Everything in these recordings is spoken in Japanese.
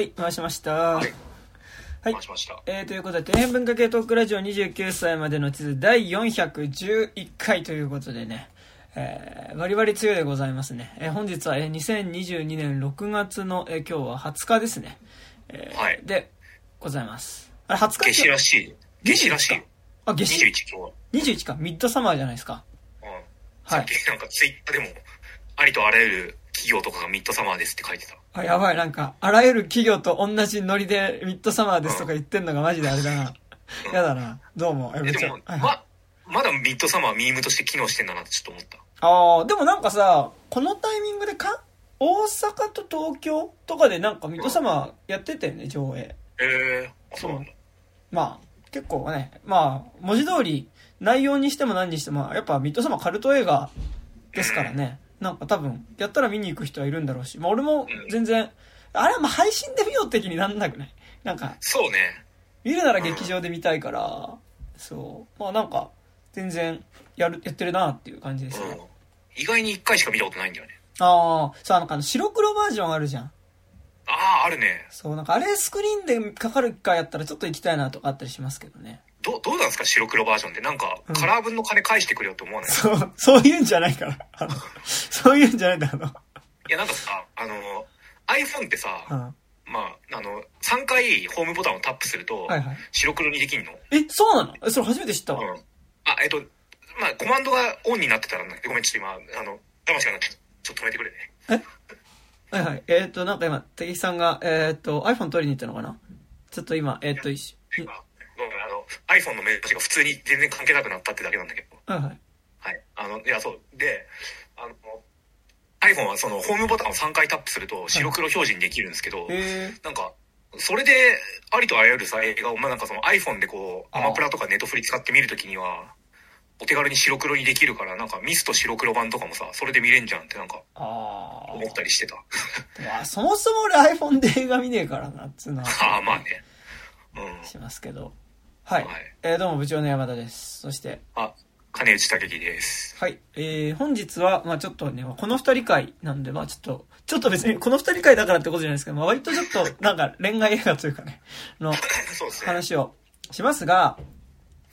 はい、回しました。はい。はい回しました。えー、ということで、底辺文化系トークラジオ29歳までの地図第411回ということでね、えー、バリバリ強いでございますね。えー本日は、えー2022年6月の、えー今日は20日ですね。えーはいで、ございます。あれ、20日夏至らしい。夏至らしいよ。あ、夏至21今日21か。ミッドサマーじゃないですか。は。うん。はいなんかツイッターでも、ありとあらゆる企業とかがミッドサマーですって書いてた。あ、やばい、なんか、あらゆる企業と同じノリでミッドサマーですとか言ってんのがマジであれだな。う んやだな。どうも。ええ、めっちゃま、まだミッドサマーミームとして機能してんだなってちょっと思った。ああ、でもなんかさ、このタイミングでか、大阪と東京とかでなんかミッドサマーやってたよね、上映。えー、あ、そうなんだ。まあ、結構ね、まあ、文字通り、内容にしても何にしても、やっぱミッドサマーカルト映画ですからね。なんか多分、やったら見に行く人はいるんだろうし、まあ俺も全然、あれはまあ配信で見よう的になんなくないなんか、そうね。見るなら劇場で見たいから、そう。まあなんか、全然、やる、やってるなっていう感じですね。うん。意外に1回しか見たことないんだよね。ああ、さあなんかあの白黒バージョンあるじゃん。ああ、あるね。そう、なんかあれスクリーンでかかるかやったらちょっと行きたいなとかあったりしますけどね。どう、どうなんですか？白黒バージョンって。なんかうん、カラー分の金返してくれよって思わない、そう、そういうんじゃないから。あの、そういうんじゃないんだ、あの。いや、なんかさ、あの、iPhone ってさ、うん。まあ、あの、3回ホームボタンをタップすると、はいはい。白黒にできんの？え、そうなの？え、それ初めて知ったわ。うん。あ、えっと、まあ、コマンドがオンになってたら、ごめん、ちょっと今、あの、騙しがなちょっと止めてくれね。はいはい。えっ、と、なんか今、敵さんが、えっ、と、iPhone 取りに行ったのかな？ちょっと今、えっ、と、一緒。あの、iPhone のメッセージが普通に全然関係なくなったってだけなんだけど。はいはい。はい。あの、いや、そう。で、あの、iPhone はその、ホームボタンを3回タップすると、白黒表示にできるんですけど、えなんか、それで、ありとあらゆるさ、映画を、まあ、なんかその iPhone でこう、あアマプラとかネットフリ使って見るときには、お手軽に白黒にできるから、なんかミスと白黒版とかもさ、それで見れんじゃんってなんか思ったりしてた。そもそも俺 iPhone で映画見ねえからな、っつうのは。ああ、まあね。うん。しますけど。はい。はいえーどうも部長の山田です。そして、あ、金内武樹です。はい。えー、本日は、まあちょっとね、この二人会なんで、まあちょっと、ちょっと別にこの二人会だからってことじゃないですけど、まあ割とちょっと、なんか恋愛映画というかね、の。話をしますが、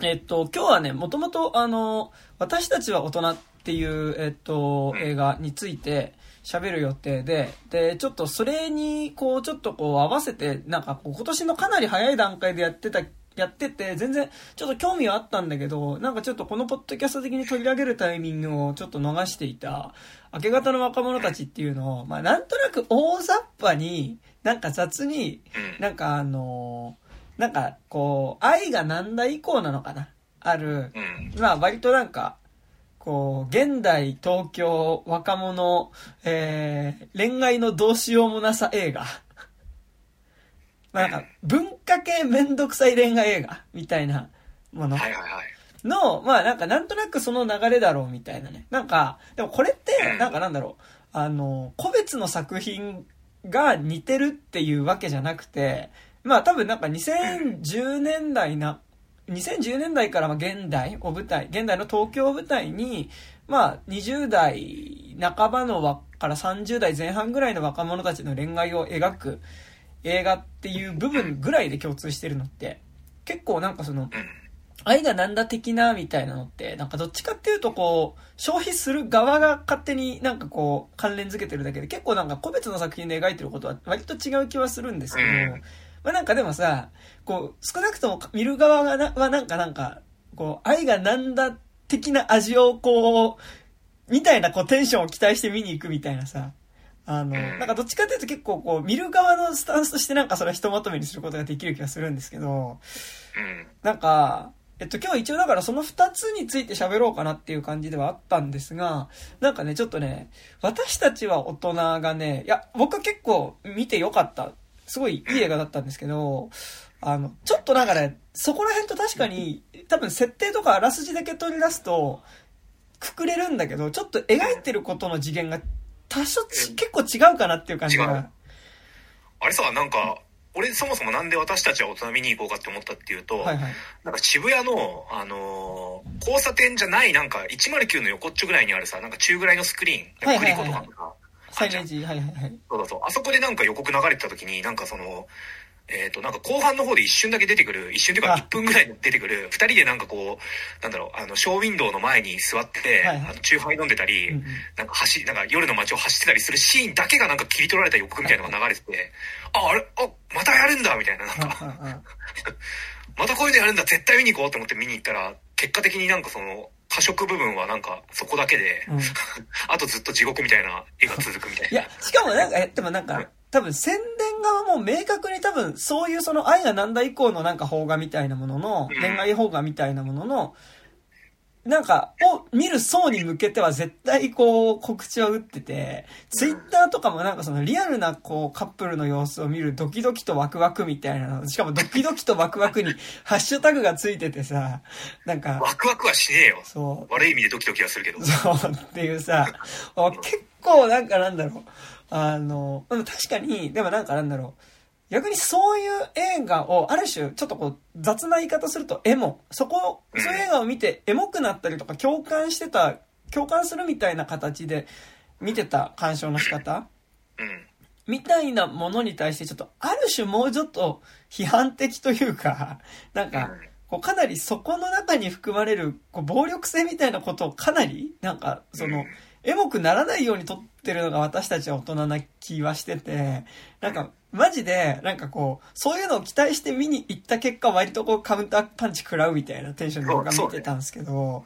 えっと、今日はね、もともと、あの、私たちは大人っていう、えっと、うん映画について喋る予定で、で、ちょっとそれに、こう、ちょっとこう合わせて、なんかこう、今年のかなり早い段階でやってた、やってて、全然、ちょっと興味はあったんだけど、なんかちょっとこのポッドキャスト的に取り上げるタイミングをちょっと逃していた、明け方の若者たちっていうのを、まあなんとなく大雑把に、なんか雑に、うん。なんかあのーなんかこう、愛が何代以降なのかなある、うん。まあ割となんか、こう、現代東京若者、えー、恋愛のどうしようもなさ映画。まあなんか、文化系めんどくさい恋愛映画？みたいなものはいはいはい。の、まあなんかなんとなくその流れだろうみたいなね。なんか、でもこれって、なんかなんだろう、あの、個別の作品が似てるっていうわけじゃなくて、まあ多分なんか2010年代な、2010年代からまあ現代を舞台、現代の東京を舞台に、まあ20代半ばのわから30代前半ぐらいの若者たちの恋愛を描く映画っていう部分ぐらいで共通してるのって、結構なんかその、うん。愛がなんだ的なみたいなのって、なんかどっちかっていうとこう、消費する側が勝手になんかこう、関連づけてるだけで、結構なんか個別の作品で描いてることは割と違う気はするんですけど、うんまあなんかでもさ、こう、少なくとも見る側がなはなんかなんか、こう、愛がなんだ的な味をこう、みたいなこうテンションを期待して見に行くみたいなさ、あの、うんなんかどっちかっていうと結構こう、見る側のスタンスとしてなんかそれはひとまとめにすることができる気がするんですけど、うん。なんか、えっと今日一応だからその二つについて喋ろうかなっていう感じではあったんですが、なんかね、ちょっとね、私たちは大人がね、いや、僕は結構見てよかった。すごいいい映画だったんですけど、あの、ちょっとなんかね、そこら辺と確かに、多分設定とかあらすじだけ取り出すと、くくれるんだけど、ちょっと描いてることの次元が多少ち結構違うかなっていう感じが。あれさ、なんか、俺そもそもなんで私たちは大人見に行こうかって思ったっていうと、はいはい。なんか渋谷の、あのー交差点じゃないなんか109の横っちょぐらいにあるさ、なんか中ぐらいのスクリーン、クリコとかのさ、サイネージ、はいはいはい。そうそうそう。あそこでなんか予告流れてた時に、なんかその、えっ、と、なんか後半の方で一瞬だけ出てくる、一瞬というかあ。1分ぐらい出てくる、二人でなんかこう、なんだろう、あの、ショーウィンドウの前に座って、はいはい。あの、チューハイ飲んでたり、うんうん。なんか走り、なんか夜の街を走ってたりするシーンだけがなんか切り取られた予告みたいなのが流れてて、あ、あれ、あ、またやるんだみたいな、なんか、またこういうのやるんだ、絶対見に行こうと思って見に行ったら、結果的になんかその、過食部分はなんかそこだけで、うん。あとずっと地獄みたいな絵が続くみたいな。いや、しかもなんか、えでもなんか、多分宣伝側も明確に多分そういうその愛がなんだ以降のなんか邦画みたいなものの、うん恋愛邦画みたいなものの、なんか、を見る層に向けては絶対こう告知は打ってて、ツイッターとかもなんかそのリアルなこうカップルの様子を見るドキドキとワクワクみたいなの、しかもドキドキとワクワクにハッシュタグがついててさ、なんか、ワクワクはしねえよ。そう、悪い意味でドキドキはするけど。そうっていうさ、あ結構なんかなんだろう。あの、でも確かに、でもなんかなんだろう。逆にそういう映画を、ある種、ちょっとこう、雑な言い方するとエモ。そこ、そういう映画を見てエモくなったりとか共感してた、共感するみたいな形で見てた鑑賞の仕方？うん。みたいなものに対してちょっと、ある種もうちょっと批判的というか、なんか、こうかなりそこの中に含まれるこう暴力性みたいなことをかなりなんかその、エモくならないように撮ってるのが私たちは大人な気はしてて、なんかマジでなんかこう、そういうのを期待して見に行った結果割とこうカウンターパンチ食らうみたいなテンションで僕は見てたんですけど、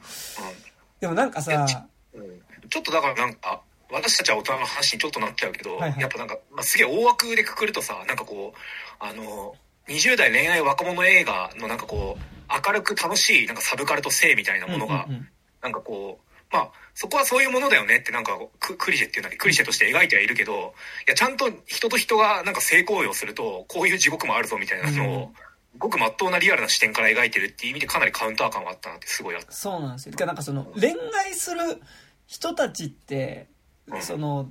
でもなんかさ、うん。ちょっとだからなんか、私たちは大人の話にちょっとなっちゃうけど、はいはい。やっぱなんか、まあ、すげえ大枠でくくるとさ、なんかこう、あの、20代恋愛若者映画のなんかこう、明るく楽しいなんかサブカルと性みたいなものが、うんうんうん。なんかこう、まあ、そこはそういうものだよねってなんかククリシェっていうのはクリシェとして描いてはいるけど、いや、ちゃんと人と人がなんか性行為をすると、こういう地獄もあるぞみたいなのを、うんごく真っ当なリアルな視点から描いてるっていう意味でかなりカウンター感はあったなってすごいあった。そうなんですよ。てかなんかその恋愛する人たちって、その、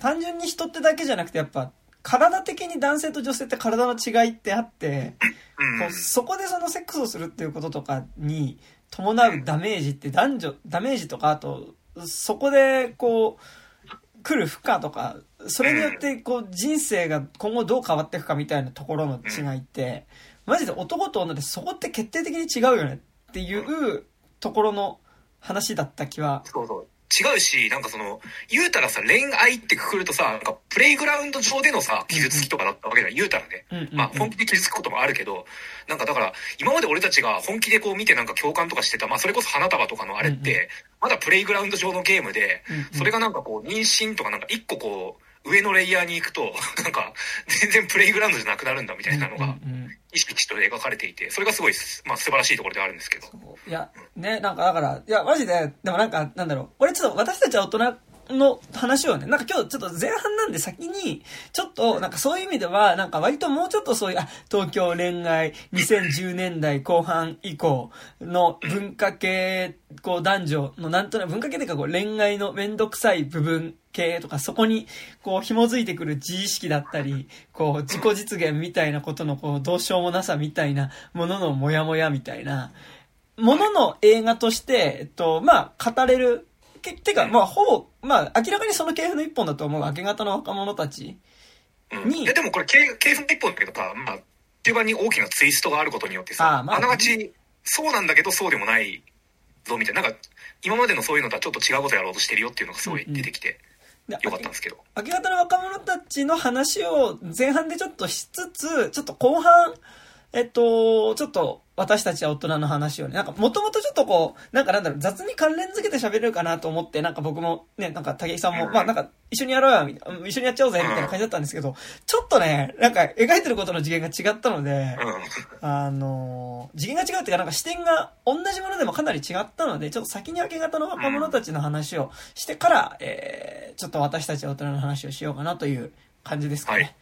単純に人ってだけじゃなくてやっぱ、体的に男性と女性って体の違いってあって、うんこうそこでそのセックスをするっていうこととかに伴うダメージって男女、ダメージとかあと、そこでこう、来る負荷とか、それによってこう人生が今後どう変わっていくかみたいなところの違いって、マジで男と女でそこって決定的に違うよねっていうところの話だった気は。そうそう。違うし、なんかその、言うたらさ、恋愛ってくくるとさ、なんかプレイグラウンド上でのさ、傷つきとかだったわけじゃん、言うたらね。まあ、本気で傷つくこともあるけど、なんかだから、今まで俺たちが本気でこう見てなんか共感とかしてた、まあそれこそ花束とかのあれって、まだプレイグラウンド上のゲームで、それがなんかこう、妊娠とかなんか一個こう、上のレイヤーに行くと、なんか、全然プレイグラウンドじゃなくなるんだみたいなのが、意識と描かれていて、それがすごい、まあ素晴らしいところではあるんですけど。いや、ね、なんかだから、いや、マジで、でもなんか、なんだろう、俺ちょっと私たちは大人の話をね、なんか今日ちょっと前半なんで先に、ちょっとなんかそういう意味では、なんか割ともうちょっとそういう、あ、東京恋愛2010年代後半以降の文化系、こう男女のなんとなく文化系っていうかこう恋愛のめんどくさい部分系とかそこにこう紐づいてくる自意識だったり、こう自己実現みたいなことのこうどうしようもなさみたいなもののモヤモヤみたいな、ものの映画として、えっと、まあ、語れる。けてか、まあ、ほぼ、まあ、明らかにその系譜の一本だと思う明け方の若者たち。うんにいやでもこれ系系譜の一本だけどさ、まあ、中盤に大きなツイストがあることによってさ、ああまああながちそうなんだけどそうでもないぞみたいな、なんか今までのそういうのとはちょっと違うことやろうとしてるよっていうのがすごい出てきてでよかったんですけど。明け方の若者たちの話を前半でちょっとしつつ、ちょっと後半、えっと、ちょっと私たちは大人の話をね、なんかもともとちょっとこう、なんかなんだろう、雑に関連付けて喋れるかなと思って、なんか僕もね、なんか武井さんも、まあなんか一緒にやろうよ、みたいな、一緒にやっちゃおうぜ、みたいな感じだったんですけど、ちょっとね、なんか描いてることの次元が違ったので、うん。あの次元が違うっていうか、なんか視点が同じものでもかなり違ったので、ちょっと先に明け方の若者たちの話をしてから、えー、ちょっと私たちは大人の話をしようかなという感じですかね。はい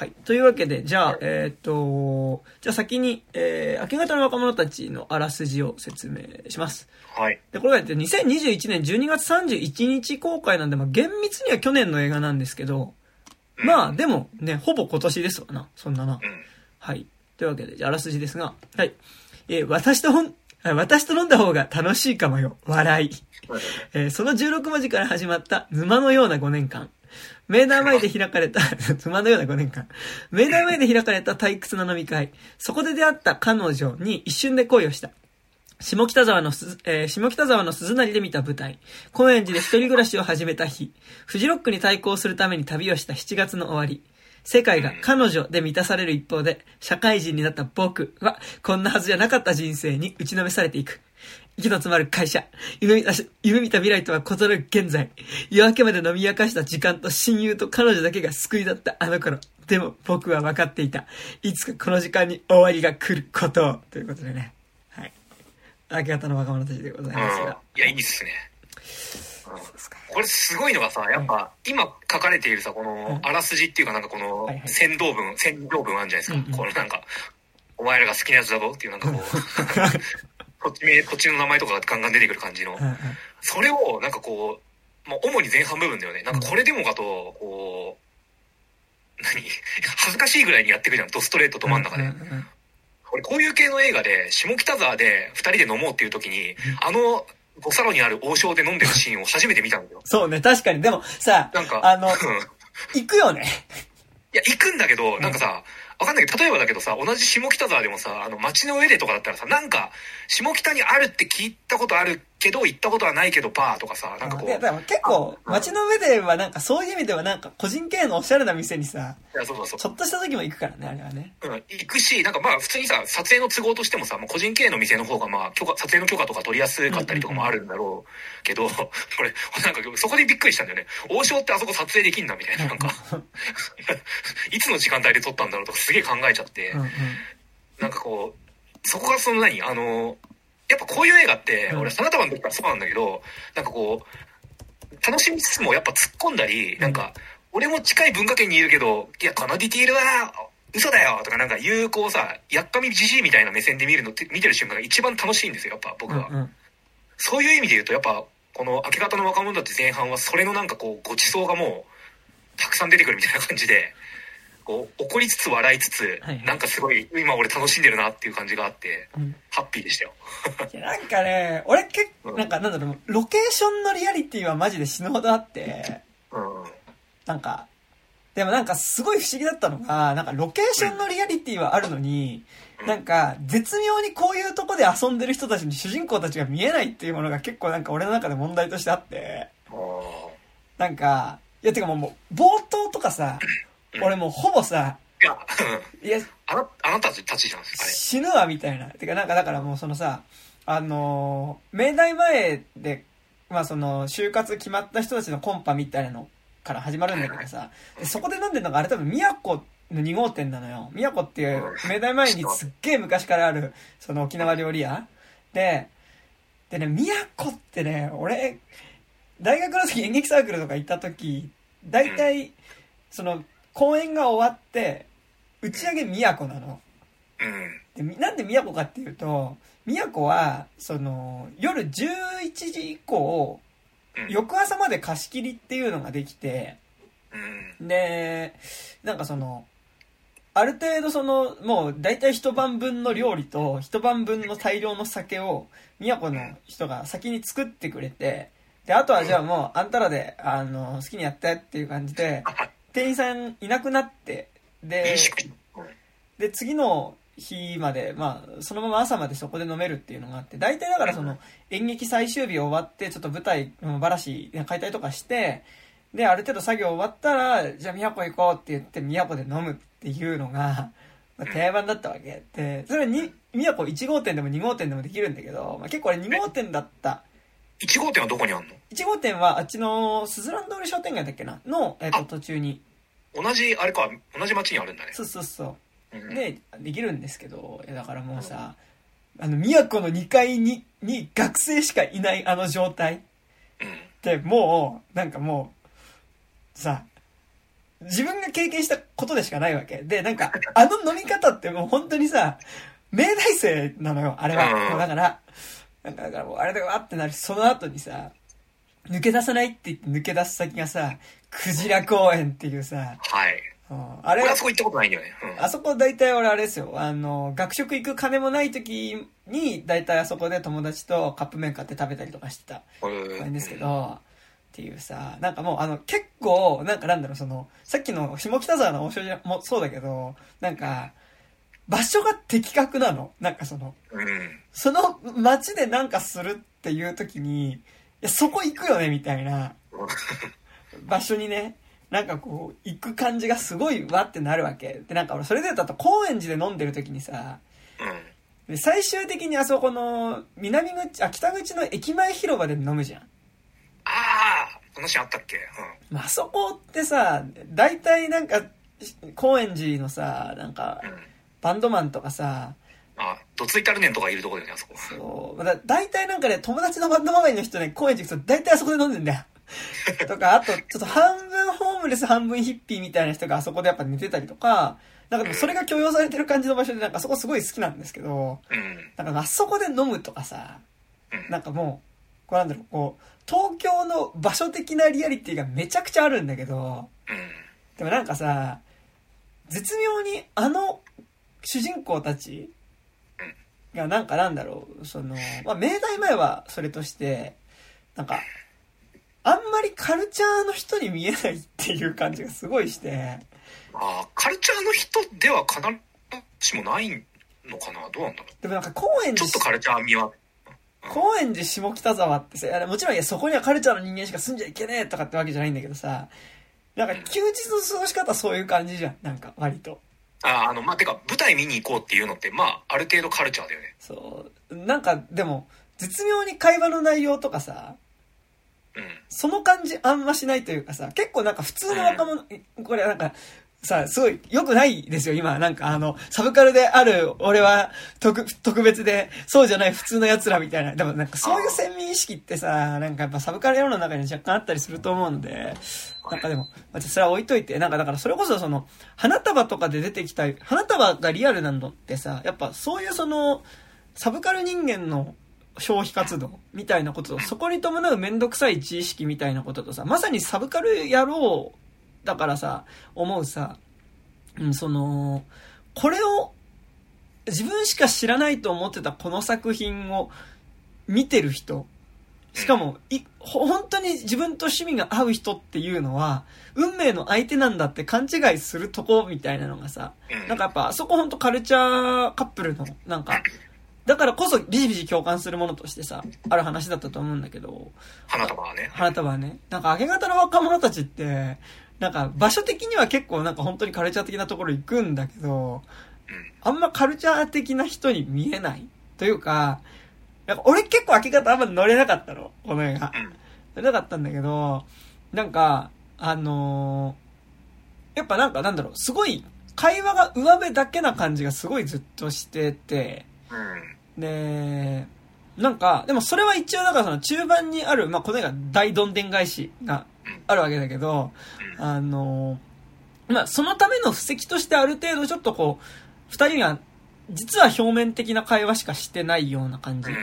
はい。というわけで、じゃあ、えっ、と、じゃあ先に、えー、明け方の若者たちのあらすじを説明します。はい。で、これがえっと2021年12月31日公開なんで、まあ、厳密には去年の映画なんですけど、まあ、でもね、ほぼ今年ですわな。そんなな。うん。はい。というわけで、じゃあ、あらすじですが、はい。えー私とほん、あ私と飲んだ方が楽しいかもよ。笑い。えーその16文字から始まった沼のような5年間。明大前で開かれた、つまんだような5年間。明大前で開かれた退屈な飲み会。そこで出会った彼女に一瞬で恋をした。下北沢のす、えー下北沢の鈴なりで見た舞台。高円寺で一人暮らしを始めた日。フジロックに対抗するために旅をした7月の終わり。世界が彼女で満たされる一方で、社会人になった僕は、こんなはずじゃなかった人生に打ちのめされていく。息の詰まる会社。夢見たし、夢見た未来とは異なる現在。夜明けまで飲み明かした時間と親友と彼女だけが救いだったあの頃。でも僕は分かっていた。いつかこの時間に終わりが来ることを。ということでね。はい。明け方の若者たちでございますうんが。。いや、いいっすね。うんこれすごいのがさ、やっぱ、今書かれているさ、この、あらすじっていうかなんかこのはいはい、先導文、先導文あるんじゃないですか。うんうんこのなんか、お前らが好きなやつだぞっていうなんかこう、土地名、土地の名前とかがガンガン出てくる感じのう。んうんそれを、なんかこう、まあ、主に前半部分だよね。なんかこれでもかと、こう、何？恥ずかしいぐらいにやってくじゃん。ドストレートど真ん中で。うんうんうん俺こういう系の映画で下北沢で二人で飲もうっていう時に、あの五サロにある王将で飲んでるシーンを初めて見たんだよ。そうね、確かに。でもさ、なんか、あのうん、行くよね。いや、行くんだけど、なんかさ、わかんないけど、例えばだけどさ、同じ下北沢でもさ、あの、街の上でとかだったらさ、なんか、下北にあるって聞いたことあるけど、行ったことはないけど、バーとかさ、なんかこう、結構、街の上ではなんかそういう意味ではなんか個人経営のおしゃれな店にさ、いや、そうそうそうち。ょっとした時も行くからね、あれはね。うん、行くし、なんかまあ普通にさ、撮影の都合としてもさ、まあ、個人経営の店の方がまあ許可、撮影の許可とか取りやすかったりとかもあるんだろうけど、俺、なんかそこでびっくりしたんだよね。王将ってあそこ撮影できんだみたいな、なんか、いつの時間帯で撮ったんだろうとかすげえ考えちゃって、うんうん。なんかこう、そこがその何？あの、やっぱこういう映画って、うん。俺、花束の時からそうなんだけど、なんかこう、楽しみつつもやっぱ突っ込んだり、なんか、俺も近い文化圏にいるけど、いや、このディティールは、嘘だよとかなんか言う、こうさ、やっかみじじいみたいな目線で見るのって、見てる瞬間が一番楽しいんですよ、やっぱ僕は。うんうん。そういう意味で言うと、やっぱ、この明け方の若者たち前半は、それのなんかこう、ごちそうがもう、たくさん出てくるみたいな感じで、こう、怒りつつ笑いつつ、はいはい。なんかすごい、今俺楽しんでるなっていう感じがあって、うん。ハッピーでしたよ。いやなんかね、俺結構、うん。なんかなんだろう、ロケーションのリアリティはマジで死ぬほどあって、うん。なんか、でもなんかすごい不思議だったのが、なんかロケーションのリアリティはあるのに、うん。なんか絶妙にこういうとこで遊んでる人たちに主人公たちが見えないっていうものが結構なんか俺の中で問題としてあって、なんか、いやてかもう冒頭とかさ、俺もうほぼさ、いや、うんいや、あな、あなたたちじゃん、あれ。死ぬわみたいな。てかなんかだからもうそのさ、あのー、明大前で、まあその、就活決まった人たちのコンパみたいなのから始まるんだけどさ、でそこで飲んでるのがあれ多分宮古の2号店なのよ。宮古っていう明大前にすっげえ昔からある、その沖縄料理屋で、でね、宮古ってね、俺、大学の時演劇サークルとか行った時、大体、その、公演が終わって、打ち上げ宮古なの。うん。でみなんで宮古かっていうと宮古はその夜11時以降うん。翌朝まで貸し切りっていうのができてうん。でなんかそのある程度そのもう大体一晩分の料理と一晩分の大量の酒を宮古の人が先に作ってくれてであとはじゃあもうあんたらであの好きにやってっていう感じで店員さんいなくなってでで、次の日まで、まあ、そのまま朝までそこで飲めるっていうのがあって、大体だからその、演劇最終日終わって、ちょっと舞台、うんばらし、解体とかして、で、ある程度作業終わったら、じゃあ宮古行こうって言って、宮古で飲むっていうのが、まあ、定番だったわけ。で、それはに、宮古1号店でも2号店でもできるんだけど、まあ、結構あれ2号店だった。1号店はどこにあんの？1号店はあっちの、スズラン通り商店街だっけな？の、えっ、と、あ途中に。同じ、あれか、同じ町にあるんだね。そうそうそう。うん、で、できるんですけど、だからもうさ、あの、宮古の2階に、に学生しかいないあの状態っうん。てもう、なんかもう、さ、自分が経験したことでしかないわけ。で、なんか、あの飲み方ってもう本当にさ、明大生なのよ、あれは。だから、なんかだからもうあれでわってなるし、その後にさ、抜け出さないって言って抜け出す先がさ、クジラ公園っていうさ、はい。うんあれ俺はそこ行ったことないんだよね。うん。あそこ大体俺あれですよ。あの、学食行く金もない時に、大体あそこで友達とカップ麺買って食べたりとかしてた公園ですけど、ってっていうさ、なんかもうあの結構、なんかなんだろう、その、さっきの下北沢の王将もそうだけど、なんか、場所が的確なの。なんかその、うん。その街でなんかするっていう時に、いや、そこ行くよね、みたいな場所にね、なんかこう、行く感じがすごいわってなるわけ。で、なんか俺、それで言うと、高円寺で飲んでる時にさ、うん。で最終的にあそこの、南口、あ、北口の駅前広場で飲むじゃん。ああ、このシーンあったっけ？まああそこってさ、大体なんか、高円寺のさ、なんかう、ん。うん。バンドマンとかさ、あ、どついたるねんとかいるとこだよね、あそこ。そう。だ大体なんかね、友達のバンドマガイの人ね、高円寺行くと大体あそこで飲んでんだよ。とか、あと、ちょっと半分ホームレス、半分ヒッピーみたいな人があそこでやっぱ寝てたりとか、なんかでもそれが許容されてる感じの場所で、なんかそこすごい好きなんですけど、うん。なんかあそこで飲むとかさ、うん。なんかもう、こうなんだろう、こう、東京の場所的なリアリティがめちゃくちゃあるんだけど、うん。でもなんかさ、絶妙にあの主人公たちがなんかなんだろう、その、まあ、明大前はそれとして、なんか、あんまりカルチャーの人に見えないっていう感じがすごいして、ああ、カルチャーの人では必ずしもないのかな？どうなんだろでもなんか高円う。ちょ寺っとカルチャー味は。高円寺下北沢ってさ、いやもちろんいやそこにはカルチャーの人間しか住んじゃいけねえとかってわけじゃないんだけどさ、なんか休日の過ごし方はそういう感じじゃん、なんか割と。ああ、あの、まあ、てか、舞台見に行こうっていうのって、まあ、ある程度カルチャーだよね。そう。なんかでも、絶妙に会話の内容とかさ、うん。その感じあんましないというかさ、結構なんか普通の若者、これなんか、さ、すごい良くないですよ、今。なんかあの、サブカルである、俺は特、特別で、そうじゃない普通の奴らみたいな。でもなんかそういう先民意識ってさ、なんかやっぱサブカル世の中に若干あったりすると思うので、なんかでも、まあ、それは置いといて、なんかだからそれこそその、花束とかで出てきた、花束がリアルなのってさ、やっぱそういうその、サブカル人間の消費活動みたいなことと、そこに伴うめんどくさい知識みたいなこととさ、まさにサブカル野郎だからさ、思うさ、うん、その、これを自分しか知らないと思ってたこの作品を見てる人、しかも、い、ほ本当に自分と趣味が合う人っていうのは、運命の相手なんだって勘違いするとこみたいなのがさ、うん。なんかやっぱあそこほんとカルチャーカップルの、なんか、だからこそビシビシ共感するものとしてさ、ある話だったと思うんだけど、花束はね。花束はね、なんか明け方の若者たちって、なんか場所的には結構なんか本当にカルチャー的なところ行くんだけど、うん。あんまカルチャー的な人に見えない？というか、なんか俺結構明け方あんま乗れなかったの、この映画。うん。乗れなかったんだけど、なんか、あのーやっぱなんかなんだろう、すごい、会話が上辺だけな感じがすごいずっとしてて、うん。で、なんか、でもそれは一応だからその中盤にある、まあこの映画大どんでん返しがあるわけだけど、うん。あのーまあそのための布石としてある程度ちょっとこう、二人が実は表面的な会話しかしてないような感じうん。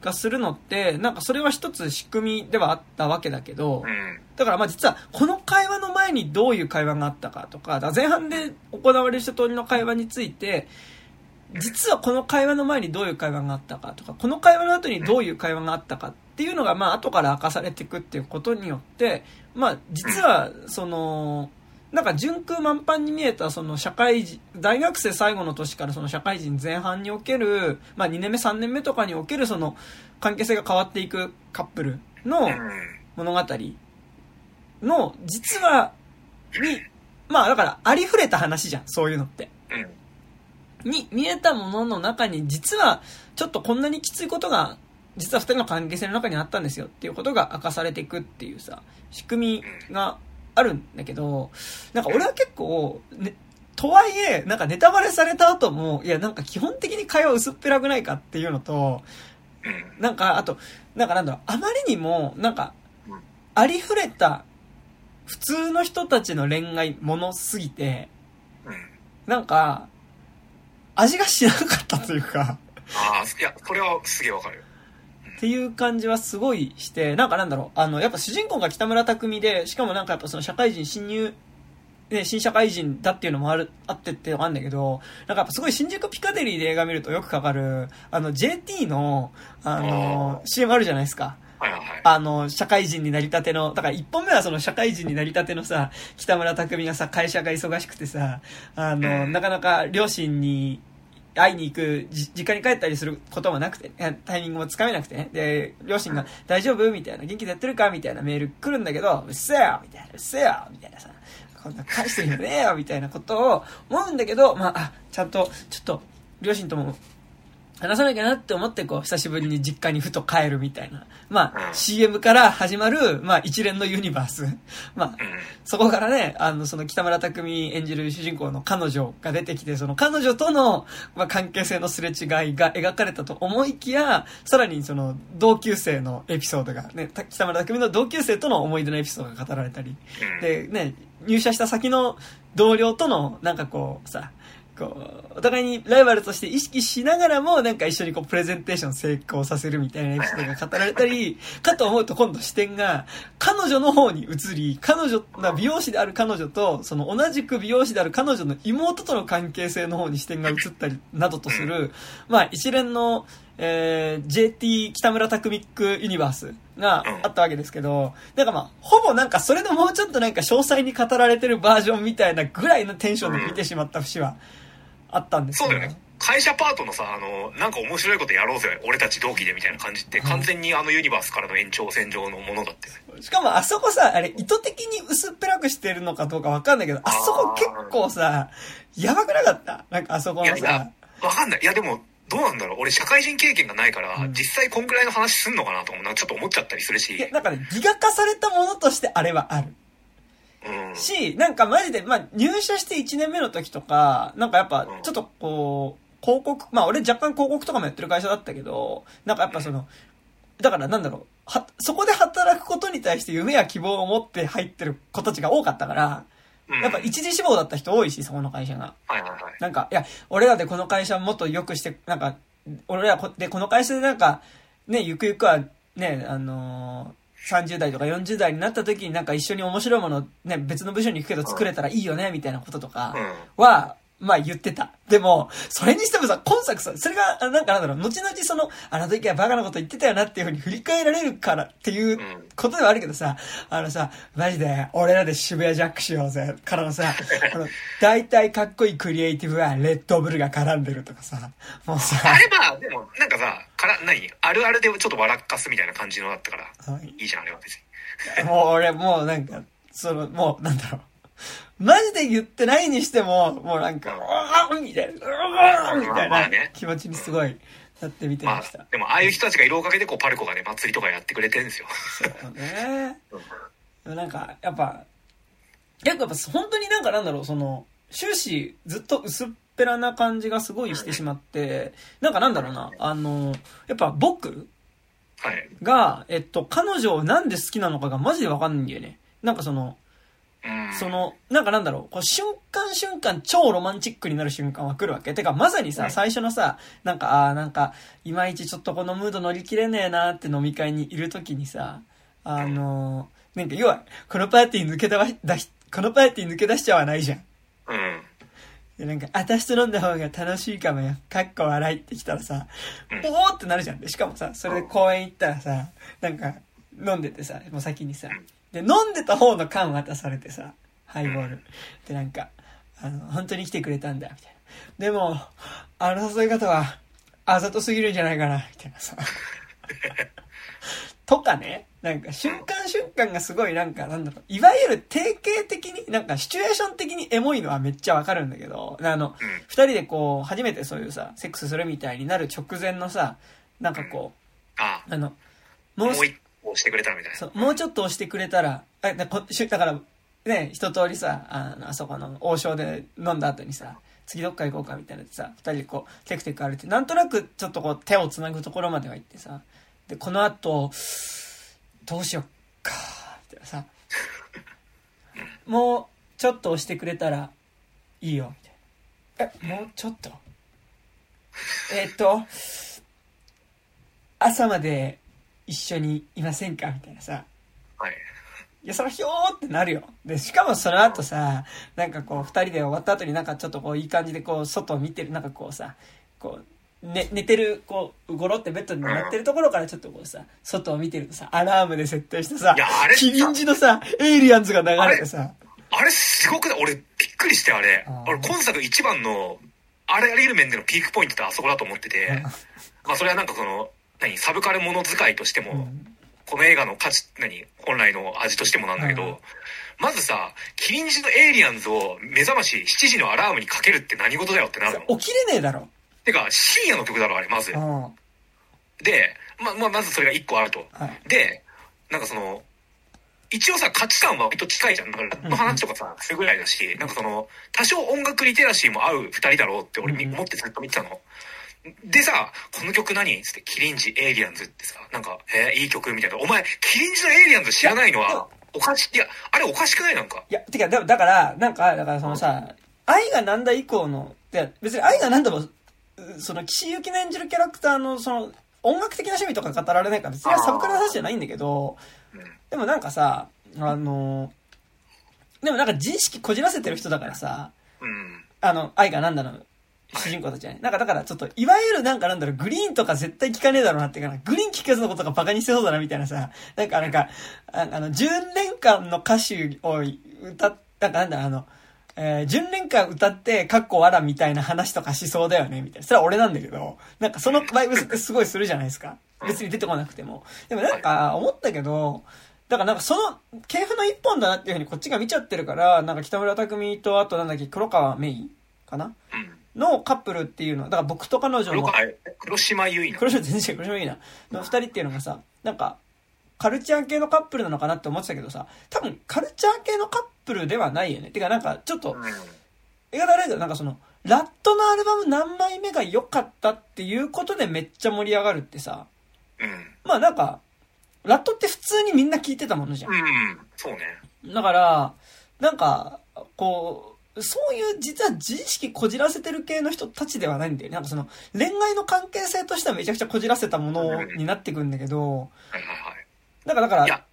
がするのって、なんかそれは一つ仕組みではあったわけだけど、うん。だからまあ実はこの会話の前にどういう会話があったかとか、前半で行われる一通りの会話について、実はこの会話の前にどういう会話があったかとか、この会話の後にどういう会話があったかっていうのがまあ後から明かされていくっていうことによって、まあ実はその、なんか順空満帆に見えたその社会人、大学生最後の年からその社会人前半における、まあ2年目3年目とかにおけるその関係性が変わっていくカップルの、うん。物語の、実は、に、まあだから、ありふれた話じゃん、そういうのって。うん。に見えたものの中に、実は、ちょっとこんなにきついことが、実は二人の関係性の中にあったんですよっていうことが明かされていくっていうさ、仕組みがあるんだけど、なんか俺は結構、ね、とはいえ、なんかネタバレされた後も、いやなんか基本的に会話薄っぺらくないかっていうのと、なんか、あと、なんかなんだろう、あまりにも、なんか、ありふれた、普通の人たちの恋愛ものすぎて、なんか、味がしなかったというか、ああ、いや、これはすげえわかる。っていう感じはすごいして、なんかなんだろう、あの、やっぱ主人公が北村匠海で、しかもなんかやっぱその社会人新入、ね、新社会人だっていうのもある、あってってあるんだけど、なんかやっぱすごい新宿ピカデリーで映画見るとよくかかる、あの JT の、あの、CM あるじゃないですか。あの、社会人になりたての、だから一本目はその社会人になりたてのさ、北村匠海がさ、会社が忙しくてさ、あの、うん。なかなか両親に会いに行く、実家に帰ったりすることもなくて、タイミングもつかめなくてね。で、両親が大丈夫？みたいな、元気でやってるか？みたいなメール来るんだけど、うっせえよみたいな、うっせえよみたいなさ、こんな返してるよねえよみたいなことを思うんだけど、ま、あ、ちゃんと、ちょっと、両親とも話さなきゃなって思ってこう久しぶりに実家にふと帰るみたいな。まあ、うん CM から始まる、まあ一連のユニバース。まあ、うん。そこからね、あの、その北村匠海演じる主人公の彼女が出てきて、その彼女との、まあ、関係性のすれ違いが描かれたと思いきや、さらにその同級生のエピソードが、ね、た北村匠海の同級生との思い出のエピソードが語られたり、うんで、ね、入社した先の同僚との、なんかこう、さ、こう、お互いにライバルとして意識しながらも、なんか一緒にこう、プレゼンテーション成功させるみたいなエピソードが語られたり、かと思うと今度視点が、彼女の方に移り、彼女、な美容師である彼女と、その同じく美容師である彼女の妹との関係性の方に視点が移ったり、などとする、まあ一連の、えー、JT 北村匠ミックユニバースがあったわけですけど、なんかまあ、ほぼなんかそれのもうちょっとなんか詳細に語られてるバージョンみたいなぐらいのテンションで見てしまった節はあったんですけど、そうだよね。会社パートのさ、あの、なんか面白いことやろうぜ、俺たち同期でみたいな感じって、完全にあのユニバースからの延長線上のものだってね。しかもあそこさ、あれ意図的に薄っぺらくしてるのかどうかわかんないけど、あそこ結構さ、やばくなかった？なんかあそこのさいやいや、わかんない。いやでも、どうなんだろう。俺社会人経験がないから、うん実際こんくらいの話すんのかなと思うな、ちょっと思っちゃったりするしい。や、なんかね、ギガ化されたものとしてあれはある。うん。し、なんかマジで、まあ、入社して1年目の時とか、なんかやっぱ、ちょっとこう、広告、まあ俺若干広告とかもやってる会社だったけど、なんかやっぱその、だからなんだろう、は、そこで働くことに対して夢や希望を持って入ってる子たちが多かったから、うんやっぱ一時志望だった人多いし、そこの会社が。なんか、いや、俺らでこの会社もっと良くして、なんか、俺らこでこの会社でなんか、ね、ゆくゆくは、ね、あのー30代とか40代になった時になんか一緒に面白いもの、ね、別の部署に行くけど作れたらいいよね、みたいなこととかうん。は、まあ言ってた。でも、それにしてもさ、今作さ、それが、あなんかなんだろう、後々その、あの時はバカなこと言ってたよなっていうふうに振り返られるからっていううんことではあるけどさ、あのさ、マジで、俺らで渋谷ジャックしようぜ、からのさ、この、大体かっこいいクリエイティブはレッドブルが絡んでるとかさ、もうさ、あれば、でも、なんかさ、から、何？あるあるでちょっと笑かすみたいな感じのだったから、はいいいじゃん、あれは別に。もう俺もうなんか、その、もうなんだろう。マジで言ってないにしても、もうなんか、うわーみたいな、うみたいな気持ちにすごいなって見てまましたあ。、でも、ああいう人たちがいるおかげで、こう、パルコがね、祭りとかやってくれてるんですよ。そうね。なんか、やっぱ、結構やっぱ本当になんかなんだろう、その、終始ずっと薄っぺらな感じがすごいしてしまって、なんかなんだろうな、あの、やっぱ僕はい。が、えっと、彼女をなんで好きなのかがマジでわかんないんだよね。なんかその、うん。その、なんかなんだろう、こう瞬間瞬間超ロマンチックになる瞬間は来るわけ。てか、まさにさ、うん最初のさ、なんか、ああーなんか、いまいちちょっとこのムード乗り切れねえなって飲み会にいるときにさ、あのーなんか要は、このパーティー抜け出このパーティー抜け出しちゃわないじゃん。うん。で、なんか、私と飲んだ方が楽しいかもよ。かっこ笑いってきたらさ、うんおーってなるじゃん。で、しかもさ、それで公園行ったらさ、なんか、飲んでてさ、もう先にさ、で、飲んでた方の缶渡されてさ、ハイボール。で、なんか、あの、本当に来てくれたんだ、みたいな。でも、あの誘い方は、あざとすぎるんじゃないかな、みたいなさ。とかね、なんか瞬間瞬間がすごいなんかなんだろう、いわゆる定型的に、なんかシチュエーション的にエモいのはめっちゃわかるんだけど、あの、うん。二人でこう、初めてそういうさ、セックスするみたいになる直前のさ、なんかこあう、あの、もうもう一個してくれたみたいな。そう、もうちょっと押してくれたら、あだこしだから、ね、一通りさ、あの、あそこの王将で飲んだ後にさ、次どっか行こうかみたいなってさ、二人でこう、テクテク歩いて、なんとなくちょっとこう、手を繋ぐところまでは行ってさ、で、この後、どうしよっか、みたいなさ、もうちょっと押してくれたらいいよ、みたいな。え、もうちょっと？えっと、朝まで一緒にいませんかみたいなさ。はい。いや、それひょーってなるよ。で、しかもその後さ、なんかこう、二人で終わった後になんかちょっとこう、いい感じでこう、外を見てる、なんかこうさ、こう、ね、寝てる、こう、ゴロってベッドに寝ってるところからちょっとこうさ、外を見てるとさ、アラームで設定してさいやあれ、キリンジのさ、エイリアンズが流れてさ、あれすごくない？俺びっくりしてあれ。あー。俺今作一番のあらゆる面でのピークポイントってあそこだと思ってて。まあそれはなんかその何？サブカルもの使いとしても、うん。この映画の価値何？本来の味としてもなんだけど、うん。まずさキリンジのエイリアンズを目覚まし7時のアラームにかけるって何事だよってなるの。起きれねえだろ。てか深夜の曲だろあれまずで、まあまあ、まずそれが1個あるとい。でなんかその一応さ価値観は割と近いじゃんだからラップの話とかさするぐらいだしなんかその多少音楽リテラシーも合う2人だろうって俺思ってずっと見てたの。でさ、この曲何？つって、キリンジエイリアンズってさ、なんか、えーいい曲みたいな。お前、キリンジのエイリアンズ知らないのは、おかしい。いや、あれおかしくない？なんか。いや、てか、だだから、なんか、だからそのさ、愛がなんだ以降の、で別に愛がなんだも、うその、岸井ゆきの演じるキャラクターの、その、音楽的な趣味とか語られないから、別にサブカルの話じゃないんだけど、うん。でもなんかさ、あの、でもなんか自意識こじらせてる人だからさ、うん。あの、愛がなんだの、主人公たち。なんかだからちょっと、いわゆるなんかなんだろう、グリーンとか絶対聞かねえだろうなっていうかな、グリーン聞かずのことがバカにしてそうだなみたいなさ、なんかなんか、ああの、10年間の歌手を歌っ、なんかなんだろう、あの、えー、10年間歌って、かっこわらみたいな話とかしそうだよね、みたいな。それは俺なんだけど、なんかそのバイブスすごいするじゃないですか。別に出てこなくても。でもなんか、思ったけど、だからなんかその、系譜の一本だなっていうふうにこっちが見ちゃってるから、なんか北村匠海とあとなんだっけ、黒川メイかな？うん。のカップルっていうの、だから僕と彼女の、黒島結菜。黒島全然黒島いいな、の二人っていうのがさ、なんか、カルチャー系のカップルなのかなって思ってたけどさ、多分カルチャー系のカップルではないよね。てかなんかちょっと、うん。映画だけどなんかその、ラットのアルバム何枚目が良かったっていうことでめっちゃ盛り上がるってさ、うん。まあなんか、ラットって普通にみんな聞いてたものじゃん。うん。そうね。だから、なんか、こう、そういう実は自意識こじらせてる系の人たちではないんだよね。なんかその恋愛の関係性としてはめちゃくちゃこじらせたものになってくんだけど、はいはいはい。だからだからいや、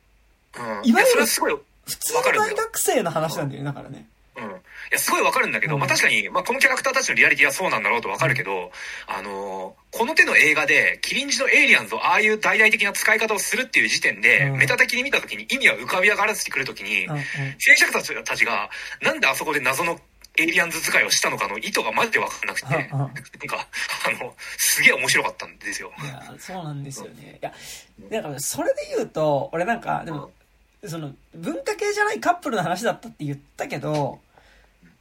うん。いわゆるそれはすごい、普通の大学生の話なんだよね、だからね。うん。いや、すごいわかるんだけど、うんまあ確かに、まあこのキャラクターたちのリアリティはそうなんだろうとわかるけど、あのーこの手の映画で、キリンジのエイリアンズをああいう大々的な使い方をするっていう時点で、うんメタ的に見た時に意味は浮かび上がらせてくる時に、うんうん制作者たちが、なんであそこで謎のエイリアンズ使いをしたのかの意図がマジでわかんなくて、なんか、あの、すげえ面白かったんですよ。いや、そうなんですよね。いや、だからそれで言うと、俺なんか、でも、その、文化系じゃないカップルの話だったって言ったけど、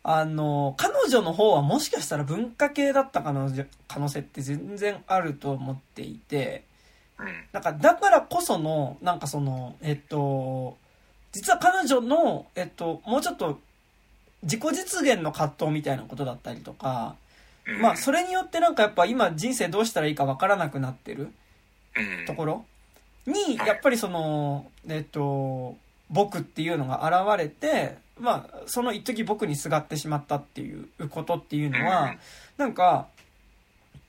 あの、彼女の方はもしかしたら文化系だった可能可能性って全然あると思っていて、うん。なんか、だからこその、なんかその、えっと、実は彼女の、えっと、もうちょっと、自己実現の葛藤みたいなことだったりとか、うんまあ、それによってなんかやっぱ今人生どうしたらいいかわからなくなってるうんところに、はい。やっぱりその、えっと、僕っていうのが現れて、まあ、その一時僕にすがってしまったっていうことっていうのは、なんか、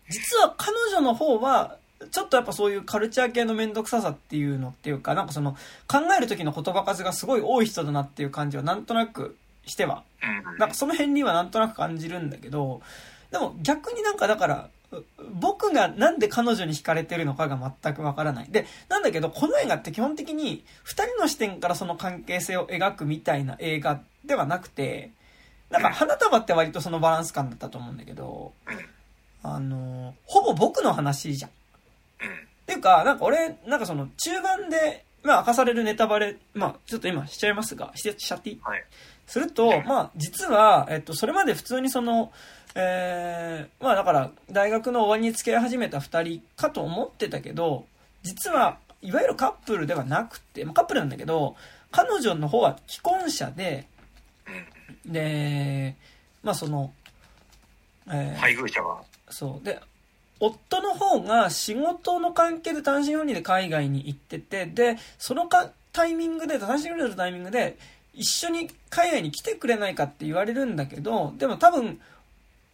実は彼女の方は、ちょっとやっぱそういうカルチャー系のめんどくささっていうのっていうか、なんかその、考える時の言葉数がすごい多い人だなっていう感じはなんとなくしては。うん。なんかその辺にはなんとなく感じるんだけど、でも逆になんかだから、う僕がなんで彼女に惹かれてるのかが全くわからない。で、なんだけど、この映画って基本的に二人の視点からその関係性を描くみたいな映画ではなくて、なんか花束って割とそのバランス感だったと思うんだけど、うん。あの、ほぼ僕の話じゃん。っうん。ていうか、なんか俺、なんかその中盤で、まあ明かされるネタバレ、まあちょっと今しちゃいますが、ししちゃっていい？はい。すると、まあ、実は、えっと、それまで普通にその、えー、まあだから、大学の終わりに付き合い始めた二人かと思ってたけど、実は、いわゆるカップルではなくて、まあカップルなんだけど、彼女の方は既婚者で、うん。で、まあその、えー配偶者が。そう。で、夫の方が仕事の関係で単身赴任で海外に行ってて、で、そのかタイミングで、単身赴任のタイミングで、一緒に海外に来てくれないかって言われるんだけど、でも多分、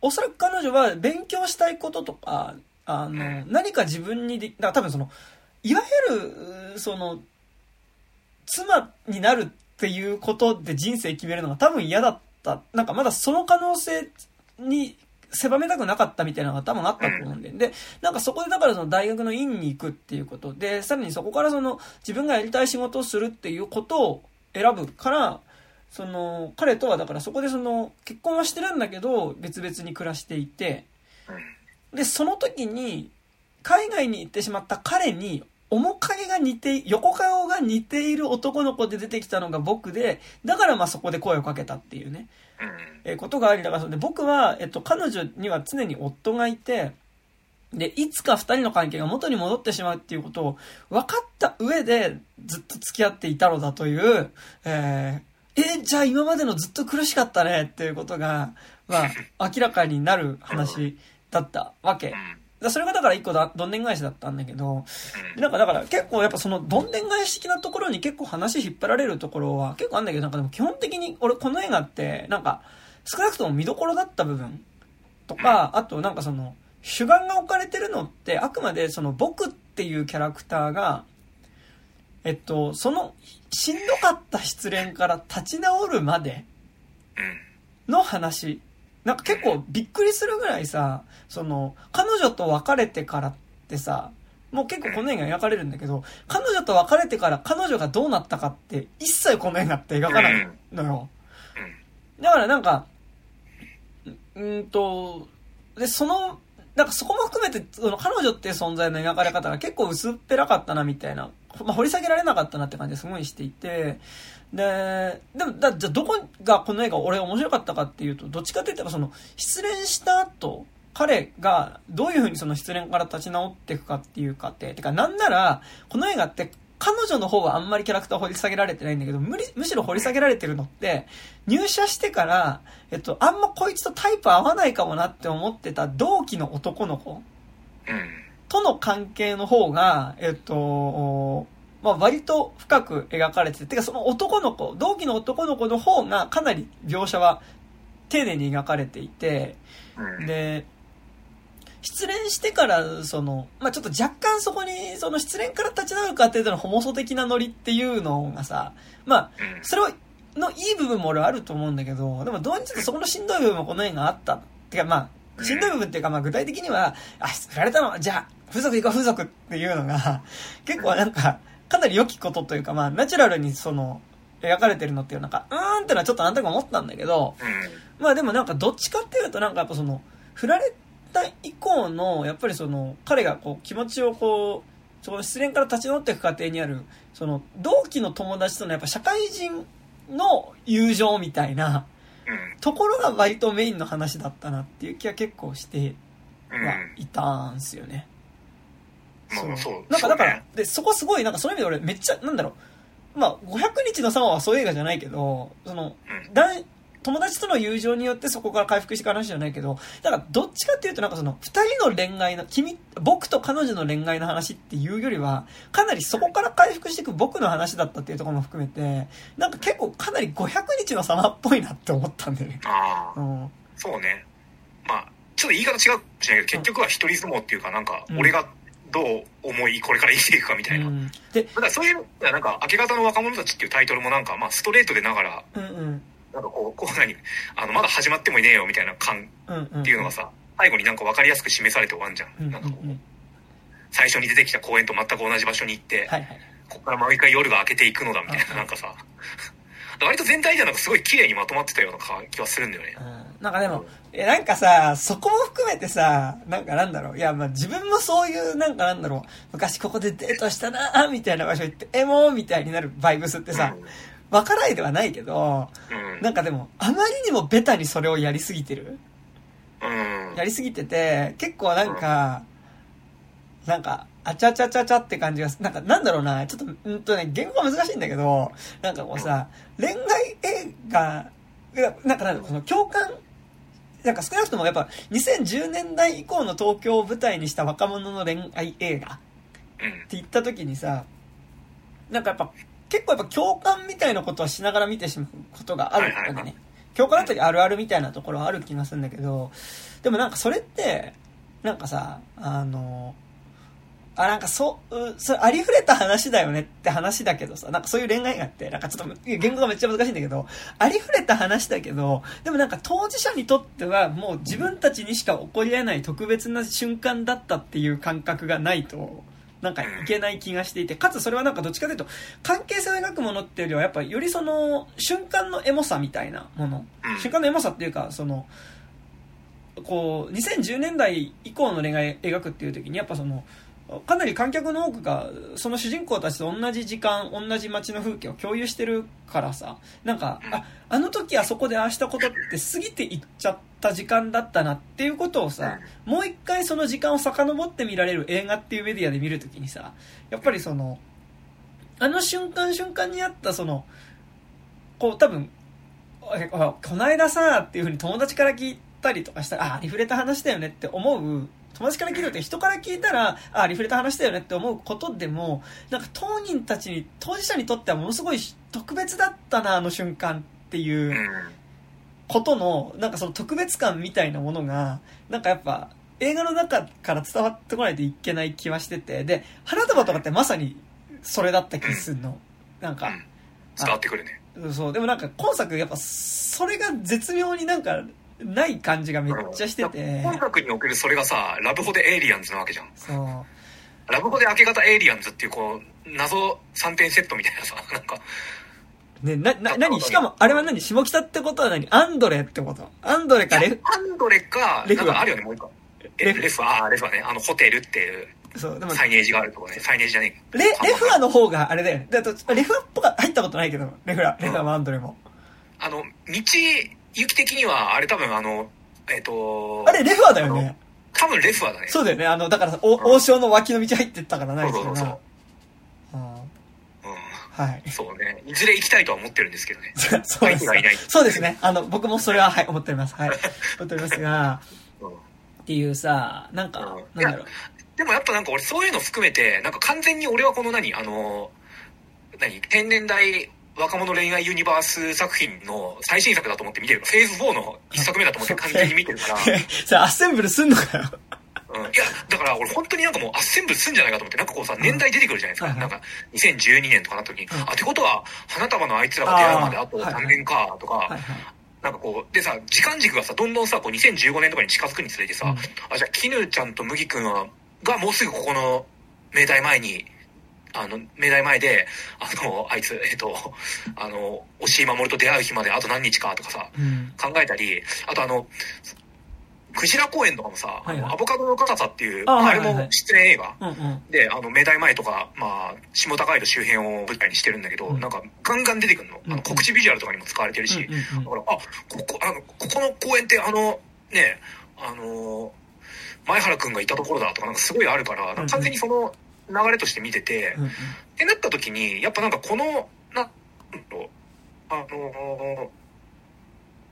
おそらく彼女は勉強したいこととか、あの、何か自分にで、だから多分その、いわゆる、その、妻になるっていうことで人生決めるのが多分嫌だった。なんかまだその可能性に狭めたくなかったみたいなのが多分あったと思うんで。で、なんかそこでだからその大学の院に行くっていうことで、さらにそこからその自分がやりたい仕事をするっていうことを選ぶから、その、彼とはだからそこでその、結婚はしてるんだけど、別々に暮らしていて、で、その時に、海外に行ってしまった彼に、面影が似て、横顔が似ている男の子で出てきたのが僕で、だからまあそこで声をかけたっていうね、えー、ことがありだから、で僕は、えっと、彼女には常に夫がいて、で、いつか二人の関係が元に戻ってしまうっていうことを分かった上でずっと付き合っていたのだという、えー、えじゃあ今までのずっと苦しかったねっていうことが、まあ、明らかになる話だったわけ。それがだから一個だ、どんでん返しだったんだけど、なんかだから結構やっぱそのどんでん返し的なところに結構話引っ張られるところは結構あるんだけど、なんかでも基本的に俺この映画ってなんか少なくとも見どころだった部分とか、あとなんかその主眼が置かれてるのってあくまでその僕っていうキャラクターが、えっと、そのしんどかった失恋から立ち直るまでの話。なんか結構びっくりするぐらいさ、その、彼女と別れてからってさ、もう結構この映画描かれるんだけど、彼女と別れてから彼女がどうなったかって一切この映画って描かないのよ。だからなんか、うんと、で、その、なんかそこも含めて、その彼女っていう存在の描かれ方が結構薄っぺらかったなみたいな、まあ、掘り下げられなかったなって感じすごいしていて、で、でも、だ、じゃどこがこの映画俺面白かったかっていうと、どっちかって言ったらその、失恋した後、彼がどういう風にその失恋から立ち直っていくかっていうかって、てかなんなら、この映画って彼女の方はあんまりキャラクター掘り下げられてないんだけど、むむしろ掘り下げられてるのって、入社してから、えっと、あんまこいつとタイプ合わないかもなって思ってた同期の男の子。との関係の方が、えっと、まあ、割と深く描かれてて、てかその男の子、同期の男の子の方がかなり描写は丁寧に描かれていて、で、失恋してから、その、まあ、ちょっと若干そこに、その失恋から立ち直る過程でのホモソ的なノリっていうのがさ、まあ、それを、のいい部分も俺はあると思うんだけど、でもどうにそこのしんどい部分もこの映画あった。てかまあ、しんどい部分っていうかまあ具体的には、あ、振られたの？じゃあ、風俗行こう風俗っていうのが、結構なんか、かなり良きことというか、まあ、ナチュラルにその、描かれてるのっていうなんか、うーんってのはちょっとなんとなく思ったんだけど、まあでもなんかどっちかっていうとなんかやっぱその、振られた以降の、やっぱりその、彼がこう気持ちをこう、その失恋から立ち直っていく過程にある、その、同期の友達とのやっぱ社会人の友情みたいな、ところが割とメインの話だったなっていう気は結構してはいたんすよね。そう。なんかだから、で、そこすごい、なんかそういう意味で俺めっちゃ、なんだろう。まあ、500日の様はそういう映画じゃないけど、その、男、友達との友情によってそこから回復していく話じゃないけど、だからどっちかっていうとなんかその、二人の恋愛の、君、僕と彼女の恋愛の話っていうよりは、かなりそこから回復していく僕の話だったっていうところも含めて、なんか結構かなり500日の様っぽいなって思ったんだよね。ああ。うん。そうね。まあ、ちょっと言い方違うかもしれないけど、結局は一人相撲っていうかなんか、俺がどう思いこれから生きていくかみたいな、うん、でだからそういうなんか「明け方の若者たち」っていうタイトルもなんかまあストレートでながら、うんうん、なんかこうこう何あのまだ始まってもいねえよみたいな感っていうのがさ、最後になんか分かりやすく示されて終わんじゃん。なんかこう最初に出てきた公園と全く同じ場所に行って、はいはい、ここから毎回夜が明けていくのだみたいな、はいはい、なんかさ割と全体ではなんかすごい綺麗にまとまってたような気はするんだよね。うん、なんかでも、え、なんかさ、そこも含めてさ、なんかなんだろう。いや、まあ自分もそういう、なんかなんだろう。昔ここでデートしたなみたいな場所行って、え、もうみたいになるバイブスってさ、わ、うん、からないではないけど、うん、なんかでも、あまりにもベタにそれをやりすぎてる。うん、やりすぎてて、結構なんか、なんか、あちゃちゃちゃちゃって感じが、なんか、なんだろうな、ちょっと、うんとね、言語が難しいんだけど、なんかこうさ、恋愛映画、なんかなんかその共感、なんか少なくともやっぱ2010年代以降の東京を舞台にした若者の恋愛映画って言った時にさ、なんかやっぱ結構やっぱ共感みたいなことはしながら見てしまうことがあるわけね。共感の時あるあるみたいなところはある気がするんだけど、でもなんかそれって、なんかさ、あの、あ、なんかそう、うそれありふれた話だよねって話だけどさ、なんかそういう恋愛があって、なんかちょっと、言語がめっちゃ難しいんだけど、ありふれた話だけど、でもなんか当事者にとってはもう自分たちにしか起こり得ない特別な瞬間だったっていう感覚がないと、なんかいけない気がしていて、かつそれはなんかどっちかというと、関係性を描くものっていうよりは、やっぱよりその、瞬間のエモさみたいなもの、瞬間のエモさっていうか、その、こう、2010年代以降の恋愛描くっていう時に、やっぱその、かなり観客の多くが、その主人公たちと同じ時間、同じ街の風景を共有してるからさ、なんか、あ、あの時あそこでああしたことって過ぎていっちゃった時間だったなっていうことをさ、もう一回その時間を遡って見られる映画っていうメディアで見るときにさ、やっぱりその、あの瞬間瞬間にあったその、こう多分、この間さ、っていうふうに友達から聞いたりとかしたら、あ、リフレた話だよねって思う友達から聞いたって人から聞いたら、あ、リフレタ話だよねって思うことでも、なんか当人たちに、当事者にとってはものすごい特別だったな、あの瞬間っていうことの、なんかその特別感みたいなものが、なんかやっぱ映画の中から伝わってこないといけない気はしてて、で、花束とかってまさにそれだった気するの。なんか。伝わってくるね。そう、でもなんか今作やっぱそれが絶妙になんかない感じがめっちゃしてて。本作におけるそれがさ、ラブホでエイリアンズなわけじゃん。そう。ラブホで明け方エイリアンズっていうこう、謎3点セットみたいなさ、なんか。ね、な、な、何？しかも、あれは何？下北ってことは何？アンドレってこと？アンドレかレフ？アンドレか、レフなんかあるよね、もう一個。レフレフああ、レフはね、あの、ホテルっていう。そう、でも。サイネージがあるとこね。サイネージじゃねえ。レ、レフアの方があれだよね。だと、レフアっぽか入ったことないけど、レフア、レフアもアンドレも。あの、道行き的には、あれ多分あの、えっ、ー、とあれ、レフアだよね。多分レフアだね。そうだよね。あの、だから、お、王将の脇の道入ってったからないですけどそうそうそうはい。そうね。いずれ行きたいとは思ってるんですけどね。そうです。そうですね。あの、僕もそれは、はい、思っております。はい。思っておりますが、うん、っていうさ、なんか、うん、なんだろう。でもやっぱなんか俺そういうの含めて、なんか完全に俺はこの何、あの、何、天然代若者恋愛ユニバース作品の最新作だと思って見てる。フェーズ4の一作目だと思って 完全に見てるから。アッセンブルすんのかよ。うん、いや、だから俺本当になんかもうアッセンブルすんじゃないかと思って、なんかこうさ、年代出てくるじゃないですか。うん、なんか、2012年とかなった時に、うん、あ、ってことは、花束のあいつらが出会うまであと3年か、とか、はいはい。なんかこう、でさ、時間軸がさ、どんどんさ、こう2015年とかに近づくにつれてさ、うん、あ、じゃあ、絹ちゃんと麦くんは、がもうすぐここの明大前にあの、明大前で、あの、あいつ、えっと、あの、押井守と出会う日まであと何日かとかさ、うん、考えたり、あとあの、クジラ公園とかもさ、はいはい、アボカドの硬さっていう、ああれも出演映画、で、あの、明大前とか、まあ、下高井戸周辺を舞台にしてるんだけど、うん、なんか、ガンガン出てくるの。あの、告知ビジュアルとかにも使われてるし、だから、あ、ここ、あの、ここの公園ってあの、ね、あの、前原くんがいたところだとかなんかすごいあるから、完全にその、流れとして見てて、うんうん、ってなった時にやっぱなんかこのなあのー、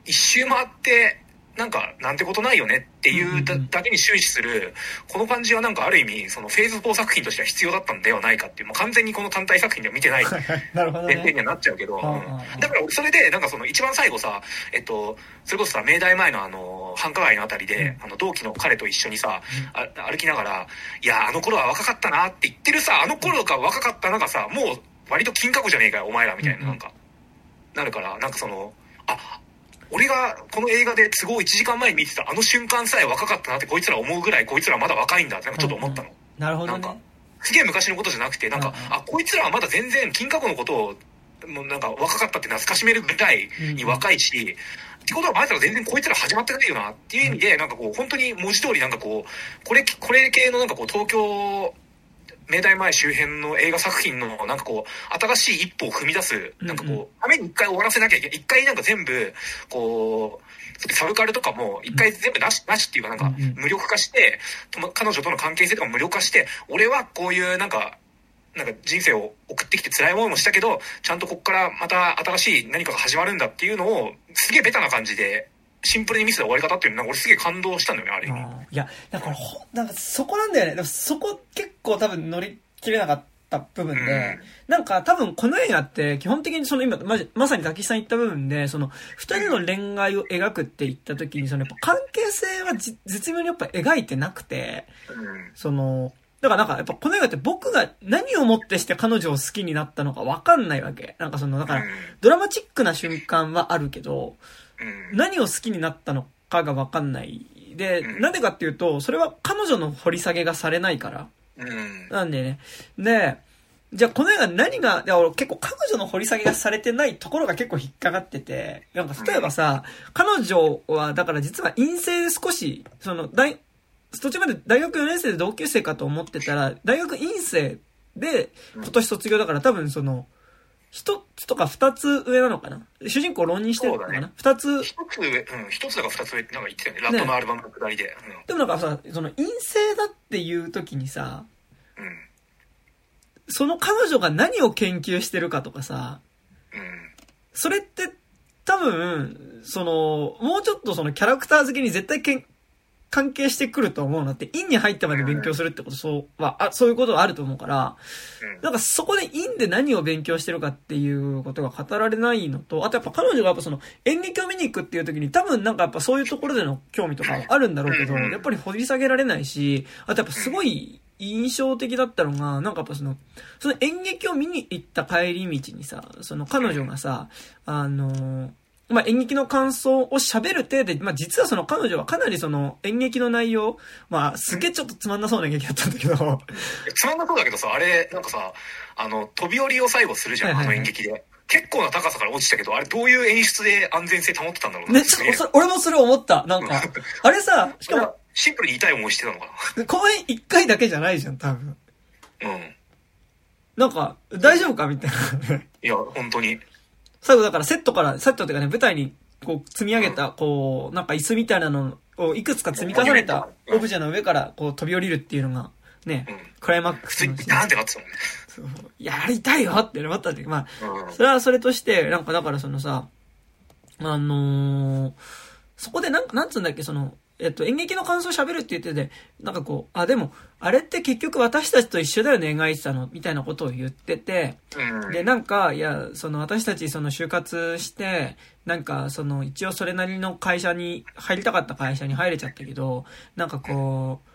一周回ってなんかなんてことないよねっていうだ,、だけに終始するこの感じはなんかある意味そのフェーズ4作品としては必要だったんではないかっていうもう完全にこの単体作品では見てない前提にはなっちゃうけど、だからそれでなんかその一番最後さえっとそれこそさ明大前のあの繁華街のあたりで、あの同期の彼と一緒にさ、歩きながら「いやあの頃は若かったな」って言ってるさあの頃が若かったなんかさもう割と金閣じゃねえかよお前らみたいななんか、なるからなんかそのあ俺がこの映画で都合1時間前に見てたあの瞬間さえ若かったなってこいつら思うぐらいこいつらまだ若いんだってなんかちょっと思ったの、うんうん、なるほどね。すげえ昔のことじゃなくてなんか、うん。うん、あこいつらはまだ全然金閣のことをもうなんか若かったって懐かしめるぐらいに若いし、うんうん、ってことは前から全然こいつら始まってないよなっていう意味で、なんかこう本当に文字通りなんかこうこれこれ系のなんかこう東京明大前周辺の映画作品のなんかこう新しい一歩を踏み出すなんかこうために一回終わらせなきゃいけない一回なんか全部こうサブカルとかも一回全部なし、なしっていうかなんか無力化して、彼女との関係性とか無力化して、俺はこういうなんか、なんか人生を送ってきて辛い思いもしたけど、ちゃんとこっからまた新しい何かが始まるんだっていうのを、すげえベタな感じでシンプルに見せた終わり方っていうのは俺すげえ感動したんだよね、あれ。いや、だからほ、なんかそこなんだよね。そこ結構多分乗り切れなかった部分で、うん、なんか多分この映画って基本的にその今、ままさに滝さん言った部分で、その二人の恋愛を描くって言った時に、そのやっぱ関係性は絶妙にやっぱ描いてなくて、うん、その、だからなんかやっぱこの映画って僕が何をもってして彼女を好きになったのかわかんないわけ。なんかその、だからドラマチックな瞬間はあるけど、うん。何を好きになったのかがわかんない。で、うんなんでかっていうと、それは彼女の掘り下げがされないから。うん。なんでね。で、じゃあこの映画何が、いや俺結構彼女の掘り下げがされてないところが結構引っかかってて、なんか例えばさ、彼女はだから実は陰性で少し、その大、途中まで大学4年生で同級生かと思ってたら、大学院生で今年卒業だから多分その、一つとか二つ上なのかな？主人公浪人してるのかな？二、つ、一つ上、うん、一つだか二つ上ってなんか言ってたよね。ラットのアルバムのくだりで。でもなんかさ、その陰性だっていう時にさ、うん。うん。その彼女が何を研究してるかとかさ、うん。それって多分、その、もうちょっとそのキャラクター付けに絶対けん関係してくると思うのって、院に入ってまで勉強するってこと、そうは、あ、そういうことがあると思うから、うん。なんかそこで院で何を勉強してるかっていうことが語られないのと、あとやっぱ彼女がやっぱその演劇を見に行くっていう時に多分なんかやっぱそういうところでの興味とかはあるんだろうけど、うんやっぱり掘り下げられないし、あとやっぱすごい印象的だったのが、なんかやっぱその、その演劇を見に行った帰り道にさ、その彼女がさ、あのまあ、演劇の感想を喋る程度で、まあ、実はその彼女はかなりその演劇の内容、まあ、すげえちょっとつまんなそうな演劇だったんだけど、つまんなそうだけどさ、あれ、なんかさ、あの、飛び降りを最後するじゃん、はいはいはいあの演劇で。結構な高さから落ちたけど、あれどういう演出で安全性保ってたんだろうな。ね、ちょっ俺もそれ思った。なんか、あれさ、しかも、シンプルに痛い思いしてたのか公演一回だけじゃないじゃん、多分。な。うん。なんか、大丈夫かみたいな。いや、本当に。最後だからセットから、セットっていうかね、舞台にこう積み上げた、こう、なんか椅子みたいなのをいくつか積み重ねたオブジェの上からこう飛び降りるっていうのが、ねうん、クライマックスの普通にビターンってなってたもんね。そうやりたいよって思ったんだけど、まあ、うん。それはそれとして、なんかだからそのさ、あのーそこでなんか、なんつうんだっけ、その、えっと、演劇の感想喋るって言ってて、なんかこう、あ、でも、あれって結局私たちと一緒だよね、描いてたの、みたいなことを言ってて、うん。で、なんか、いや、その私たちその就活して、なんかその一応それなりの会社に、入りたかった会社に入れちゃったけど、なんかこう、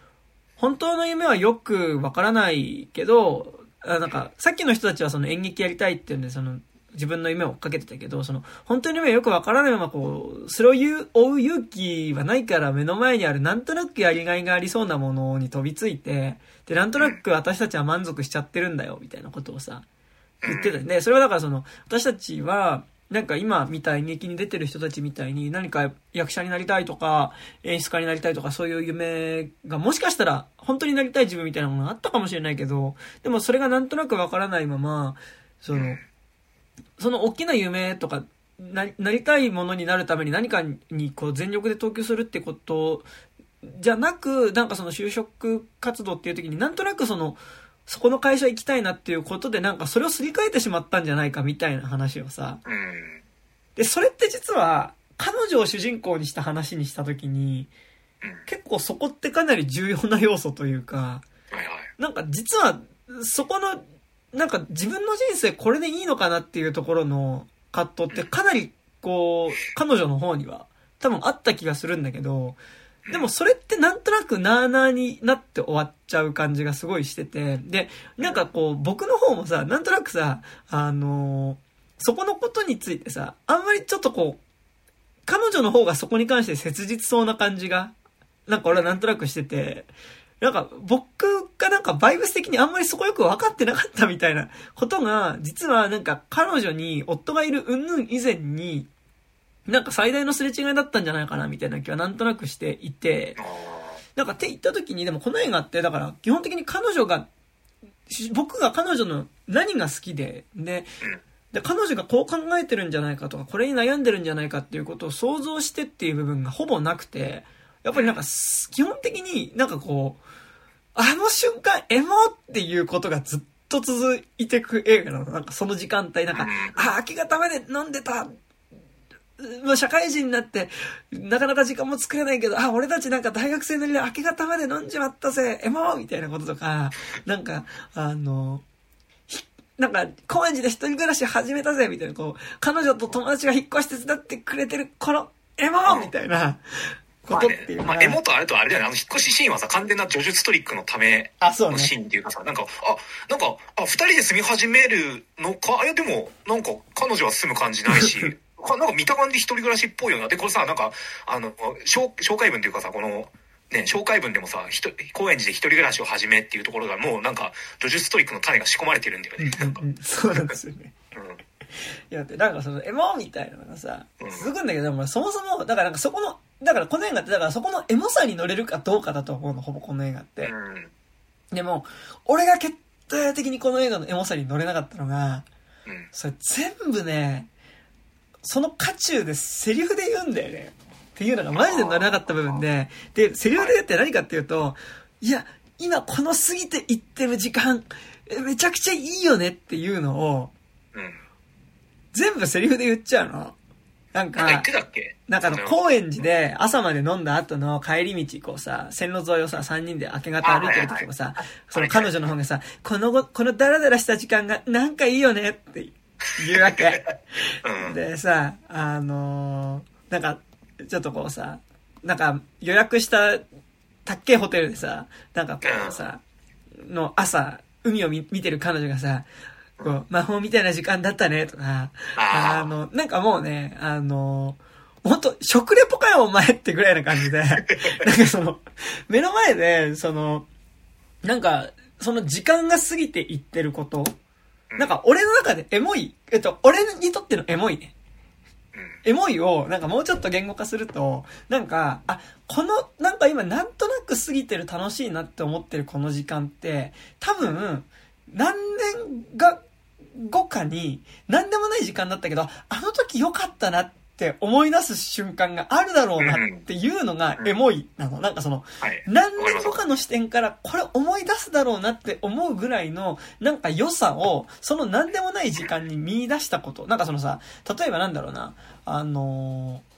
本当の夢はよくわからないけど、あなんか、さっきの人たちはその演劇やりたいっていうんで、その、自分の夢を追っかけてたけど、その、本当の夢よくわからないままこう、それを言う、追う勇気はないから目の前にあるなんとなくやりがいがありそうなものに飛びついて、で、なんとなく私たちは満足しちゃってるんだよ、みたいなことをさ、言ってたよね。それはだからその、私たちは、なんか今みたいに劇に出てる人たちみたいに何か役者になりたいとか演出家になりたいとかそういう夢がもしかしたら本当になりたい自分みたいなものがあったかもしれないけどでもそれがなんとなくわからないままそのその大きな夢とかななりたいものになるために何かにこう全力で投球するってことじゃなくなんかその就職活動っていう時になんとなくそのそこの会社行きたいなっていうことでなんかそれをすり替えてしまったんじゃないかみたいな話をさうん。でそれって実は彼女を主人公にした話にした時にうん。結構そこってかなり重要な要素というか。なんか実はそこのなんか自分の人生これでいいのかなっていうところの葛藤ってかなりこう彼女の方には多分あった気がするんだけどでもそれってなんとなくなーなーになって終わっちゃう感じがすごいしててでなんかこう僕の方もさなんとなくさあのそこのことについてさあんまりちょっとこう彼女の方がそこに関して切実そうな感じがなんか俺はなんとなくしててなんか僕がなんかバイブス的にあんまりそこよく分かってなかったみたいなことが、実はなんか彼女に夫がいる云々以前に、なんか最大のすれ違いだったんじゃないかなみたいな気はなんとなくしていて、なんかって言った時に、でもこの映画ってだから基本的に彼女が、僕が彼女の何が好きで、で、で、彼女がこう考えてるんじゃないかとか、これに悩んでるんじゃないかっていうことを想像してっていう部分がほぼなくて、やっぱりなんか、基本的になんかこう、あの瞬間、エモっていうことがずっと続いてく映画なの。なんかその時間帯、なんか、あ、明け方まで飲んでた。もう社会人になって、なかなか時間も作れないけど、あ、俺たちなんか大学生のりで明け方まで飲んじまったぜ、エモみたいなこととか、なんか、あの、ひなんか、高円寺で一人暮らし始めたぜ、みたいな、こう、彼女と友達が引っ越して手伝ってくれてる、この、エモみたいな、ことっていうまあね、まあ、エモとあれとあれだよね、あの引っ越しシーンはさ、完全な叙述トリックのため。あ、そうね。のシーンっていうかさ、なんか、あ、なんか、あ、二人で住み始めるのか、いやでも、なんか、彼女は住む感じないし、かなんか見た感じ一人暮らしっぽいよな。で、これさ、なんか、あの、紹紹介文っていうかさ、この、ね、紹介文でもさ、ひと高円寺で一人暮らしを始めっていうところがもうなんか、叙述トリックの種が仕込まれてるんだよね。なんかうんうん。そうなんですよね。うん。いや、でなんかその、エモみたいなのがさうん、続くんだけど、もそもそも、だからなんかそこの、だからこの映画って、だからそこのエモさに乗れるかどうかだと思うの、ほぼこの映画って。うん。でも、俺が決定的にこの映画のエモさに乗れなかったのが、うん。それ全部ね、その渦中でセリフで言うんだよね。っていうのがマジで乗れなかった部分で、で、セリフで言って何かっていうと、いや、今この過ぎていってる時間、えめちゃくちゃいいよねっていうのを、うん。全部セリフで言っちゃうの。なんかなんか言って、たっけ？なんかあの、そ高円寺で朝まで飲んだ後の帰り道、こうさ、線路沿いをさ、3人で明け方歩いてる時もさ、その彼女の方がさ、このご、このダラダラした時間がなんかいいよねって言うわけ。うん。でさ、あのーなんか、ちょっとこうさ、なんか予約した、たっけえホテルでさ、なんかこうさ、の朝、海を見見てる彼女がさ、こう、魔法みたいな時間だったね、とか、あの、なんかもうね、あの、本当食レポかよ、お前ってぐらいな感じで、なんかその、目の前で、その、なんか、その時間が過ぎていってること、なんか俺の中でエモい、えっと、俺にとってのエモいね。うん。エモいを、なんかもうちょっと言語化すると、なんか、あ、この、なんか今なんとなく過ぎてる楽しいなって思ってるこの時間って、多分、何年が後かに、何でもない時間だったけど、あの時良かったなって思い出す瞬間があるだろうなっていうのがエモいなの。なんかその、はい。何年後かの視点からこれ思い出すだろうなって思うぐらいのなんか良さをその何でもない時間に見出したこと。なんかそのさ、例えばなんだろうな、あのー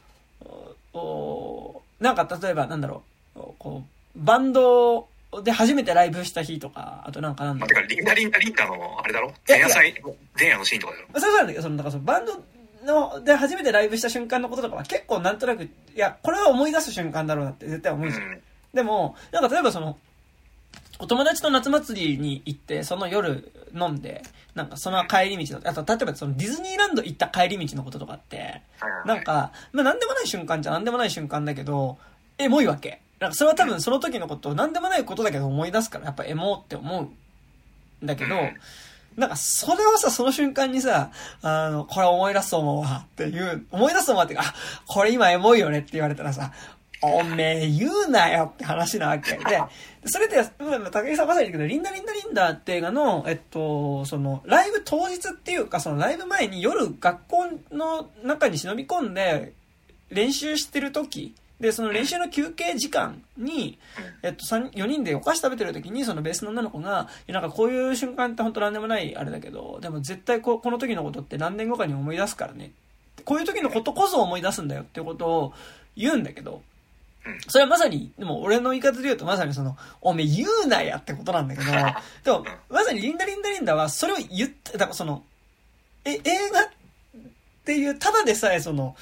おなんか例えばなんだろう、こう、バンドで初めてライブした日とか、あとなんかなんまあ、だろう。てか、リンダリンダリンダの、あれだろ？前夜祭、前夜のシーンとかだろ？それそうなんだけど、その、だからそのバンドの、で初めてライブした瞬間のこととかは結構なんとなく、いや、これは思い出す瞬間だろうなって絶対思うじゃん。うん。でも、なんか例えばその、お友達と夏祭りに行って、その夜飲んで、なんかその帰り道の、あと例えばそのディズニーランド行った帰り道のこととかって、なんか、まあなんでもない瞬間じゃなんでもない瞬間だけど、エモいわけ。なんかそれは多分その時のことをなんでもないことだけど思い出すから、やっぱエモって思うんだけど、うん。なんかそれをさ、その瞬間にさ、あの、これ思い出すと思うわっていう、思い出すと思うわっていうか、あ、これ今エモいよねって言われたらさ、おめえ言うなよって話なわけで、それで、うん竹井さんまさに言うけど、リンダリンダリンダって映画の、えっと、その、ライブ当日っていうか、そのライブ前に夜学校の中に忍び込んで練習してる時、で、その練習の休憩時間に、えっと、三4人でお菓子食べてる時に、そのベースの女の子が、なんかこういう瞬間って本当なんでもないあれだけど、でも絶対ここの時のことって何年後かに思い出すからね。こういう時のことこそ思い出すんだよっていうことを言うんだけど、それはまさに、でも俺の言い方で言うとまさにその、おめえ言うなやってことなんだけど、でも、まさにリンダリンダリンダはそれを言って、だからその、え、映画っていう、ただでさえその、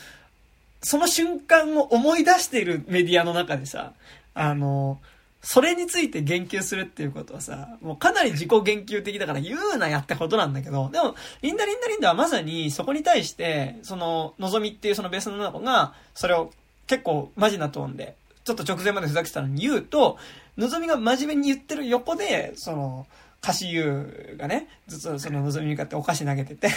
その瞬間を思い出しているメディアの中でさ、あの、それについて言及するっていうことはさ、もうかなり自己言及的だから言うなやってことなんだけど、でも、リンダリンダリンダはまさにそこに対して、その、のぞみっていうそのベースの女の子が、それを結構マジなトーンで、ちょっと直前までふざけてたのに言うと、のぞみが真面目に言ってる横で、その、歌詞優がね、ずっとそののぞみに向かってお菓子投げてて、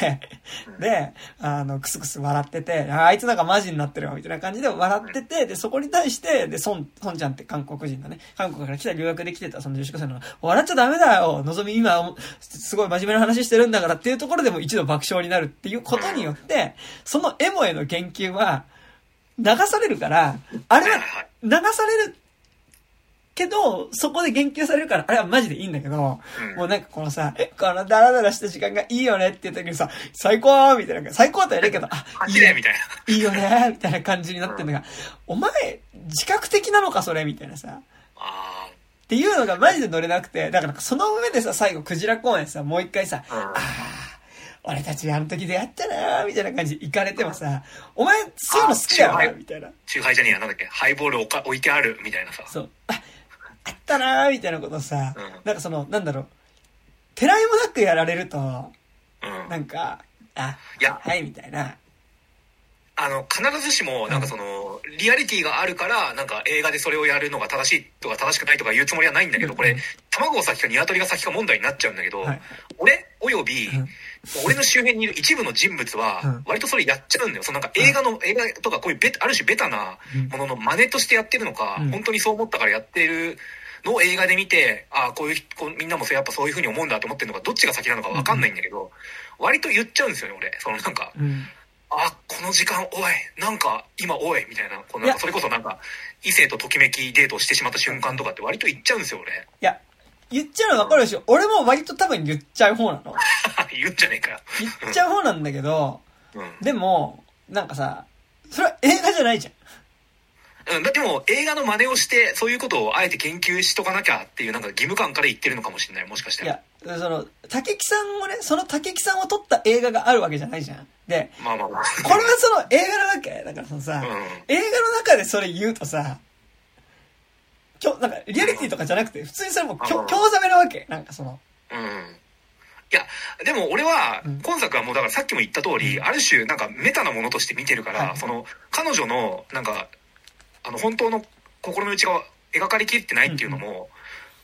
で、あの、クスクス笑ってて、ああいつなんかマジになってるわ、みたいな感じで笑ってて、で、そこに対して、で、ソン、ソンちゃんって韓国人だね。韓国から来た留学で来てたその女子高生のが、笑っちゃダメだよのぞみ今、すごい真面目な話してるんだからっていうところでも一度爆笑になるっていうことによって、そのエモへの研究は、流されるから、あれは流されるけど、そこで言及されるから、あれはマジでいいんだけど、うんもうなんかこのさ、え、このダラダラした時間がいいよねっていう時にさ、最高みたいな、最高とは言えないけど、あ、いいねみたいな。いいよねみたいな感じになってるのが、お前、自覚的なのかそれみたいなさ。あっていうのがマジで乗れなくて、だからその上でさ、最後、クジラ公園さ、もう一回さ、あ。うんああ、俺たちあの時出会ったなーみたいな感じで行かれてもさ、お前そういうの好きだよな、あみたいな。チューハイじゃねえや、なんだっけ、ハイボール置いてある、みたいなさ。そう。あ、あったなーみたいなことさ、うん。なんかその、なんだろう、てらいもなくやられると、うん。なんか、あ、いや。はい、みたいな。あの、必ずしも、なんかその、リアリティがあるから、なんか映画でそれをやるのが正しいとか正しくないとか言うつもりはないんだけど、これうん、卵が先か鶏が先か問題になっちゃうんだけどはい、俺、およびうん、俺の周辺にいる一部の人物うんは、割とそれやっちゃうんだよ。そのなんか映画の、映画とかこういうベタ、ある種ベタなものの真似としてやってるのかうん、本当にそう思ったからやってるのを映画で見て、ああ、こういうこう、みんなもそうやっぱそういう風に思うんだと思ってるのか、どっちが先なのかわかんないんだけど、割と言っちゃうんですよね、俺。そのなんか、うん。あ、この時間、おい、なんか、今、おい、みたいな、このそれこそなんか、異性とときめきデートをしてしまった瞬間とかって割と言っちゃうんですよ、俺。いや、言っちゃうの分かるし、俺も割と多分言っちゃう方なの。言うんじゃねえかよ。言っちゃう方なんだけど、うん。でも、なんかさ、それは映画じゃないじゃん。うん、だってもう映画の真似をして、そういうことをあえて研究しとかなきゃっていうなんか義務感から言ってるのかもしれない、もしかしたら。いや、その、竹木さんをね、その竹木さんを撮った映画があるわけじゃないじゃん。で、まあまあまあ。これはその映画なわけだからそのさ、うん映画の中でそれ言うとさ、きょ、なんか、リアリティとかじゃなくて、普通にそれもう、きょうん。興ざめなわけ。なんかその、うん。いや、でも俺はうん、今作はもうだからさっきも言った通り、ある種なんかメタなものとして見てるから、はい。その、彼女の、なんか、あの、本当の心の内が描かれきってないっていうのも、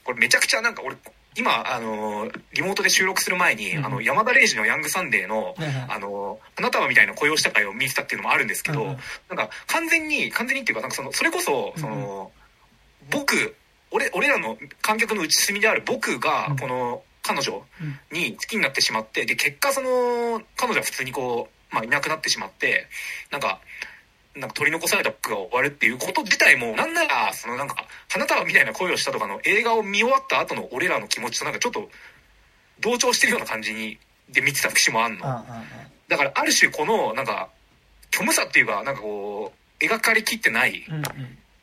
これめちゃくちゃなんか俺、今、あの、リモートで収録する前に、うん。あの、山田礼二のヤングサンデーの、あの、あなたはみたいな雇用した会を見てたっていうのもあるんですけど、なんか完全に、完全にっていうか、なんかその、それこそ、その、僕、俺、俺らの観客の内隅である僕がうん、この彼女うんに好きになってしまって、で、結果その、彼女は普通にこう、まあいなくなってしまって、なんか、なんか取り残された僕が終わるっていうこと自体も、なんなら、そのなんか、花束みたいな恋をしたとかの映画を見終わった後の俺らの気持ちとなんかちょっと、同調してるような感じに、で見てた節もあんの。だからある種このなんか虚無さっていうかなんかこう描かれきってない。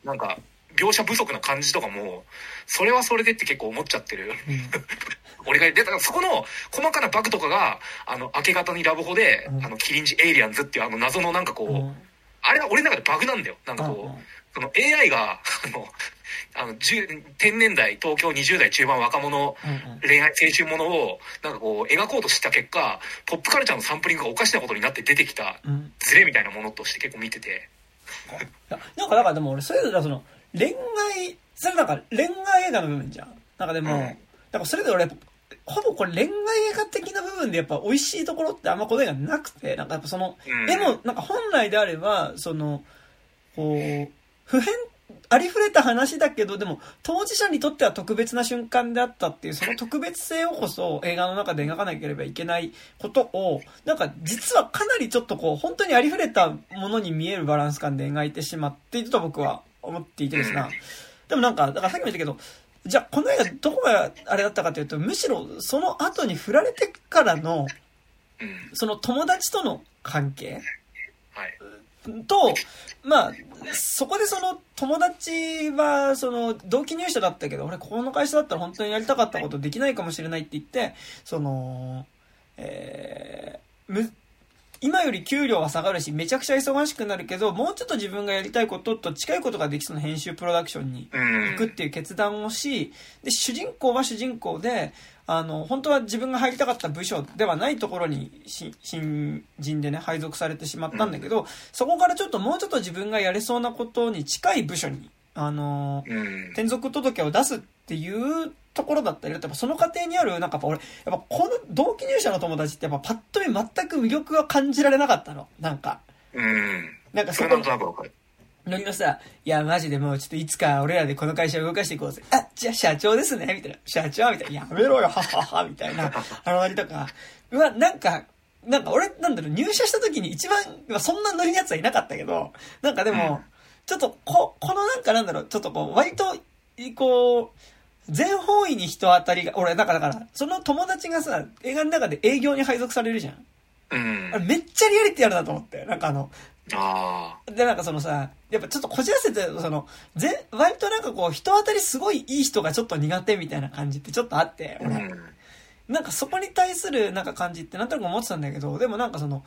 なんか描写不足な感じとかもそれはそれでって結構思っちゃってる。俺がでだからそこの細かなバグとかがあの明け方にラブホで、うん。あのキリンジエイリアンズっていうあの謎のなんかこう、うん。あれは俺の中でバグなんだよ。なんかこう、うんうん。その AI があのあの10天年代東京20代中盤若者うんうん。恋愛青春ものをなんかこう描こうとした結果ポップカルチャーのサンプリングがおかしなことになって出てきたうん。ズレみたいなものとして結構見てて。なんか、だからでも俺、それぞれその、恋愛、それなんか恋愛映画の部分じゃん。なんかでも、うんだからそれぞれ俺、ほぼこれ恋愛映画的な部分でやっぱ美味しいところってあんまこの映画なくて、なんかやっぱその、うん絵もなんか本来であれば、その、こう、普遍、ありふれた話だけど、でも当事者にとっては特別な瞬間であったっていう、その特別性をこそ映画の中で描かなければいけないことを、なんか実はかなりちょっとこう、本当にありふれたものに見えるバランス感で描いてしまっていると僕は思っていてですねうん。でもなんか、だからさっきも言ったけど、じゃあこの映画どこがあれだったかというと、むしろその後に振られてからの、うんその友達との関係はいと、まあ、そこでその友達は、その同期入社だったけど、俺ここの会社だったら本当にやりたかったことできないかもしれないって言って、その、えーむ、今より給料は下がるし、めちゃくちゃ忙しくなるけど、もうちょっと自分がやりたいことと近いことができそうな編集プロダクションにうん。行くっていう決断をし、で、主人公は主人公で、あの、本当は自分が入りたかった部署ではないところにし新人でね、配属されてしまったんだけど、そこからちょっともうちょっと自分がやれそうなことに近い部署に、あの、うん。転属届を出すっていうところだったり、やっぱその過程にある、なんかやっぱ俺、やっぱこの同期入社の友達ってやっぱパッと見全く魅力が感じられなかったの。なんか。うんなんかそこノリのさ、いや、マジでもうちょっといつか俺らでこの会社を動かしていこうぜ。あ、じゃあ社長ですねみたいな。社長みたいな。やめろよ、はっはっは、みたいな。あのノリとか。うわ、なんか、なんか俺、なんだろう、入社した時に一番、まあそんなノリのやつはいなかったけど、なんかでも、ちょっと、こ、このなんかなんだろう、ちょっとこう、割と、こう、全方位に人当たりが、俺、だから、だから、その友達がさ、映画の中で営業に配属されるじゃん。うんあれめっちゃリアリティあるなと思って。なんかあの、あで、なんかそのさ、やっぱちょっとこじらせて、その、ぜ、割となんかこう、人当たりすごいいい人がちょっと苦手みたいな感じってちょっとあって、俺。あうんなんかそこに対するなんか感じってなんとなく思ってたんだけど、でもなんかその、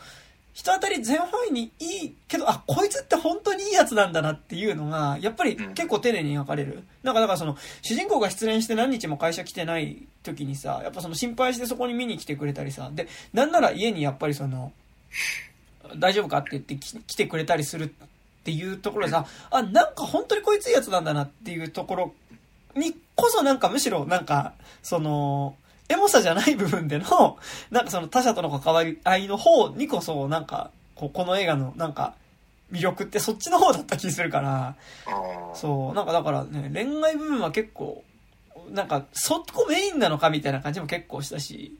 人当たり全方位にいいけど、あ、こいつって本当にいいやつなんだなっていうのが、やっぱり結構丁寧に描かれる。なんかだからその、主人公が失恋して何日も会社来てない時にさ、やっぱその心配してそこに見に来てくれたりさ、で、なんなら家にやっぱりその、大丈夫かって言って来てくれたりするっていうところでさ、あ、なんか本当にこいついいやつなんだなっていうところにこそなんかむしろなんか、その、エモさじゃない部分での、なんかその他者との関わり合いの方にこそ、なんか、こうこの映画のなんか、魅力ってそっちの方だった気するから、そう、なんかだからね、恋愛部分は結構、なんか、そこメインなのかみたいな感じも結構したし、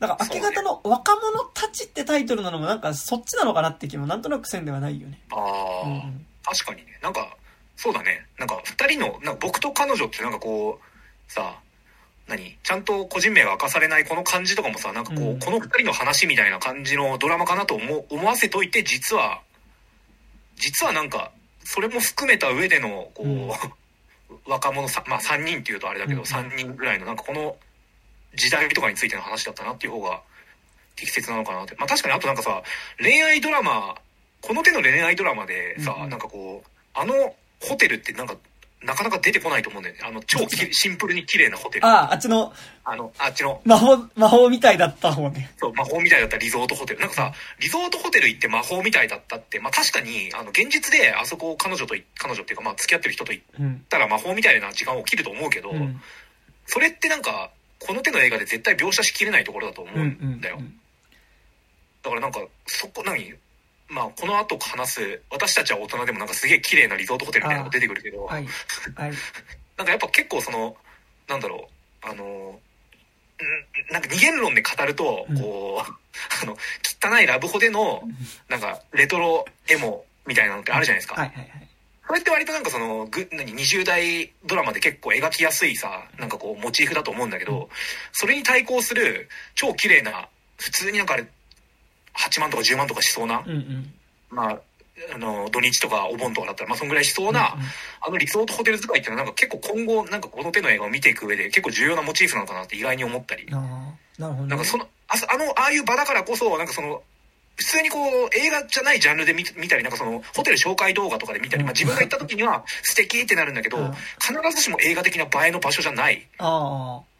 なんか、明け方の若者たちってタイトルなのもなんかそっちなのかなって気もなんとなくせんではないよね。ああ、うん、確かにね。なんか、そうだね。なんか、二人の、なんか僕と彼女ってなんかこう、さ、何？ちゃんと個人名が明かされないこの感じとかもさなんかこう、うん、この2人の話みたいな感じのドラマかなと思思わせといて実は実はなんかそれも含めた上でのこう、うん、若者さ、まあ、3人っていうとあれだけど、うん、3人ぐらいのなんかこの時代とかについての話だったなっていう方が適切なのかなって。まあ確かにあとなんかさ恋愛ドラマこの手の恋愛ドラマでさ、うん、なんかこうあのホテルってなんかなかなか出てこないと思うんだよね。あの、超 シンプルに綺麗なホテル。ああ、あっちの、あの、あっちの。魔法、魔法みたいだった方ね。そう、魔法みたいだったリゾートホテル。なんかさ、リゾートホテル行って魔法みたいだったって、まあ確かに、あの、現実であそこ彼女と、彼女っていうか、まあ付き合ってる人と行ったら魔法みたいな時間起きると思うけど、うん、それってなんか、この手の映画で絶対描写しきれないところだと思うんだよ。うんうんうん、だからなんか、そこ、何？まあ、この後話す、私たちは大人でもなんかすげえ綺麗なリゾートホテルみたいなのが出てくるけど、はい。はい。なんかやっぱ結構その、なんだろう、あの、なんか二元論で語ると、こう、あの、汚いラブホでの、なんか、レトロエモみたいなのってあるじゃないですか。はいはいはい。これって割となんかその、ぐ、何、20代ドラマで結構描きやすいさ、なんかこう、モチーフだと思うんだけど、それに対抗する、超綺麗な、普通になんかあれ、8万とか10万とかしそうな、うんうん、まあ、あの、土日とかお盆とかだったら、まあ、そんぐらいしそうな、うんうん、あのリゾートホテル使いっていうのは、なんか結構今後、なんかこの手の映画を見ていく上で結構重要なモチーフなのかなって意外に思ったり。なるほど、ね、なんかその、ああの、ああいう場だからこそ、なんかその、普通にこう、映画じゃないジャンルで見見たり、なんかその、ホテル紹介動画とかで見たり、まあ自分が行った時には素敵ってなるんだけど、必ずしも映画的な映えの場所じゃない。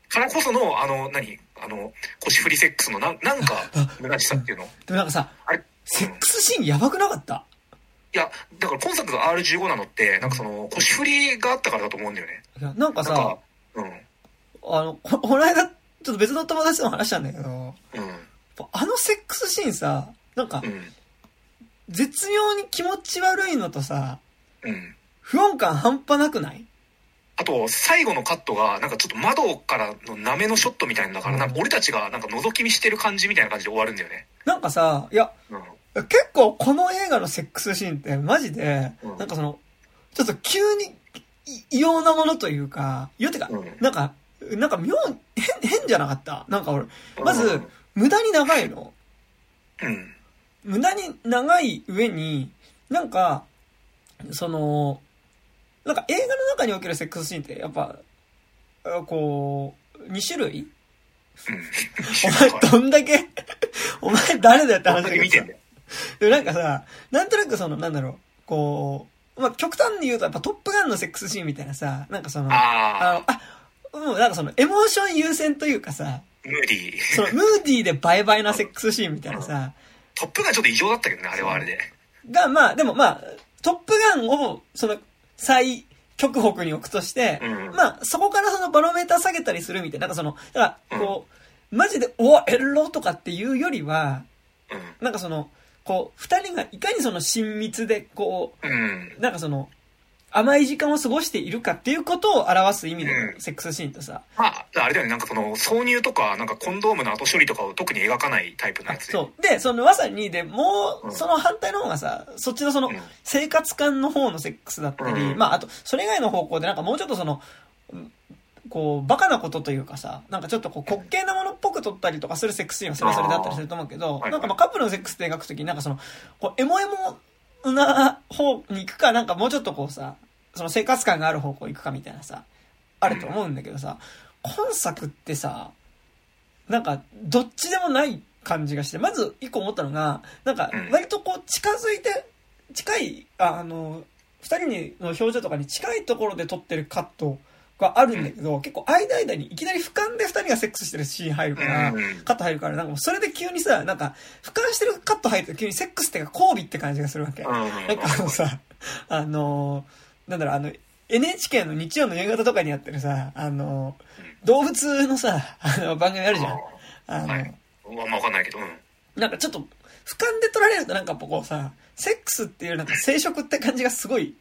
からこその、あの、何？あの、腰振りセックスのな、なんか、虚しさっていうの？でもなんかさ、あれ、セックスシーンやばくなかった？いや、だから今作が R15 なのって、なんかその、腰振りがあったからだと思うんだよね。なんかさ、うん。あの、ここの間、ちょっと別の友達とも話したんだけど、うん。あのセックスシーンさ、なんか、うん、絶妙に気持ち悪いのとさ、うん。不穏感半端なくない？あと、最後のカットが、なんかちょっと窓からのなめのショットみたいなだから、なんか俺たちがなんか覗き見してる感じみたいな感じで終わるんだよね。なんかさ、いや、うん、結構この映画のセックスシーンってマジで、うん、なんかその、ちょっと急に異様なものというか、異様ってか、うん、なんか、なんか妙、変、変じゃなかったなんか俺、まず、無駄に長いの。うん。無駄に長い上に、なんか、その、なんか映画の中におけるセックスシーンってやっぱ、こう、2種類？お前どんだけお前誰だよって話だけどさ。でもなんかさ、なんとなくその、なんだろう、こう、まあ、極端に言うとやっぱトップガンのセックスシーンみたいなさ、なんかその、ああもうなんかその、エモーション優先というかさ、ムーディー。その、ムーディーでバイバイなセックスシーンみたいなさ、トップガンちょっと異常だったけどね、あれはあれで。が、まあ、でもまあ、トップガンを、その、最極北に置くとして、うん、まあ、そこからそのバロメーター下げたりするみたいな、なんかその、だから、こう、うん、マジで、おエロとかっていうよりは、うん、なんかその、こう、二人がいかにその親密で、こう、なんかその、甘い時間を過ごしているかっていうことを表す意味でのセックスシーンとさ、うん、まあ、あれだよね、なんかその、挿入とか、なんかコンドームの後処理とかを特に描かないタイプのやつで。そう。で、そのまさに、で、もう、その反対の方がさ、そっちのその、生活感の方のセックスだったり、うん、まあ、あと、それ以外の方向でなんかもうちょっとその、こう、バカなことというかさ、なんかちょっとこう滑稽なものっぽく撮ったりとかするセックスシーンはそれはそれだったりすると思うけど、なんかまあカップルのセックスって描くときになんかその、こう、エモエモな方に行くか、なんかもうちょっとこうさ、その生活感がある方向行くかみたいなさ、あると思うんだけどさ、今作ってさ、なんか、どっちでもない感じがして、まず一個思ったのが、なんかうん、割とこう、近づいて、近い、ああの、二人にの表情とかに近いところで撮ってるカットがあるんだけど、結構間々にいきなり俯瞰で二人がセックスしてるシーン入るから、うんカット入るから、なんかもうそれで急にさ、なんか、俯瞰してるカット入ると急にセックスっていうか交尾って感じがするわけ。うん。なんかあのさ、あのーなんだろう、あの、NHK の日曜の夕方とかにやってるさ、あのー動物のさ、あの、番組あるじゃん。あの、はいあんまわかんないけど、うん。なんかちょっと、俯瞰で撮られるとなんかこうさ、セックスっていうなんか生殖って感じがすごいうん。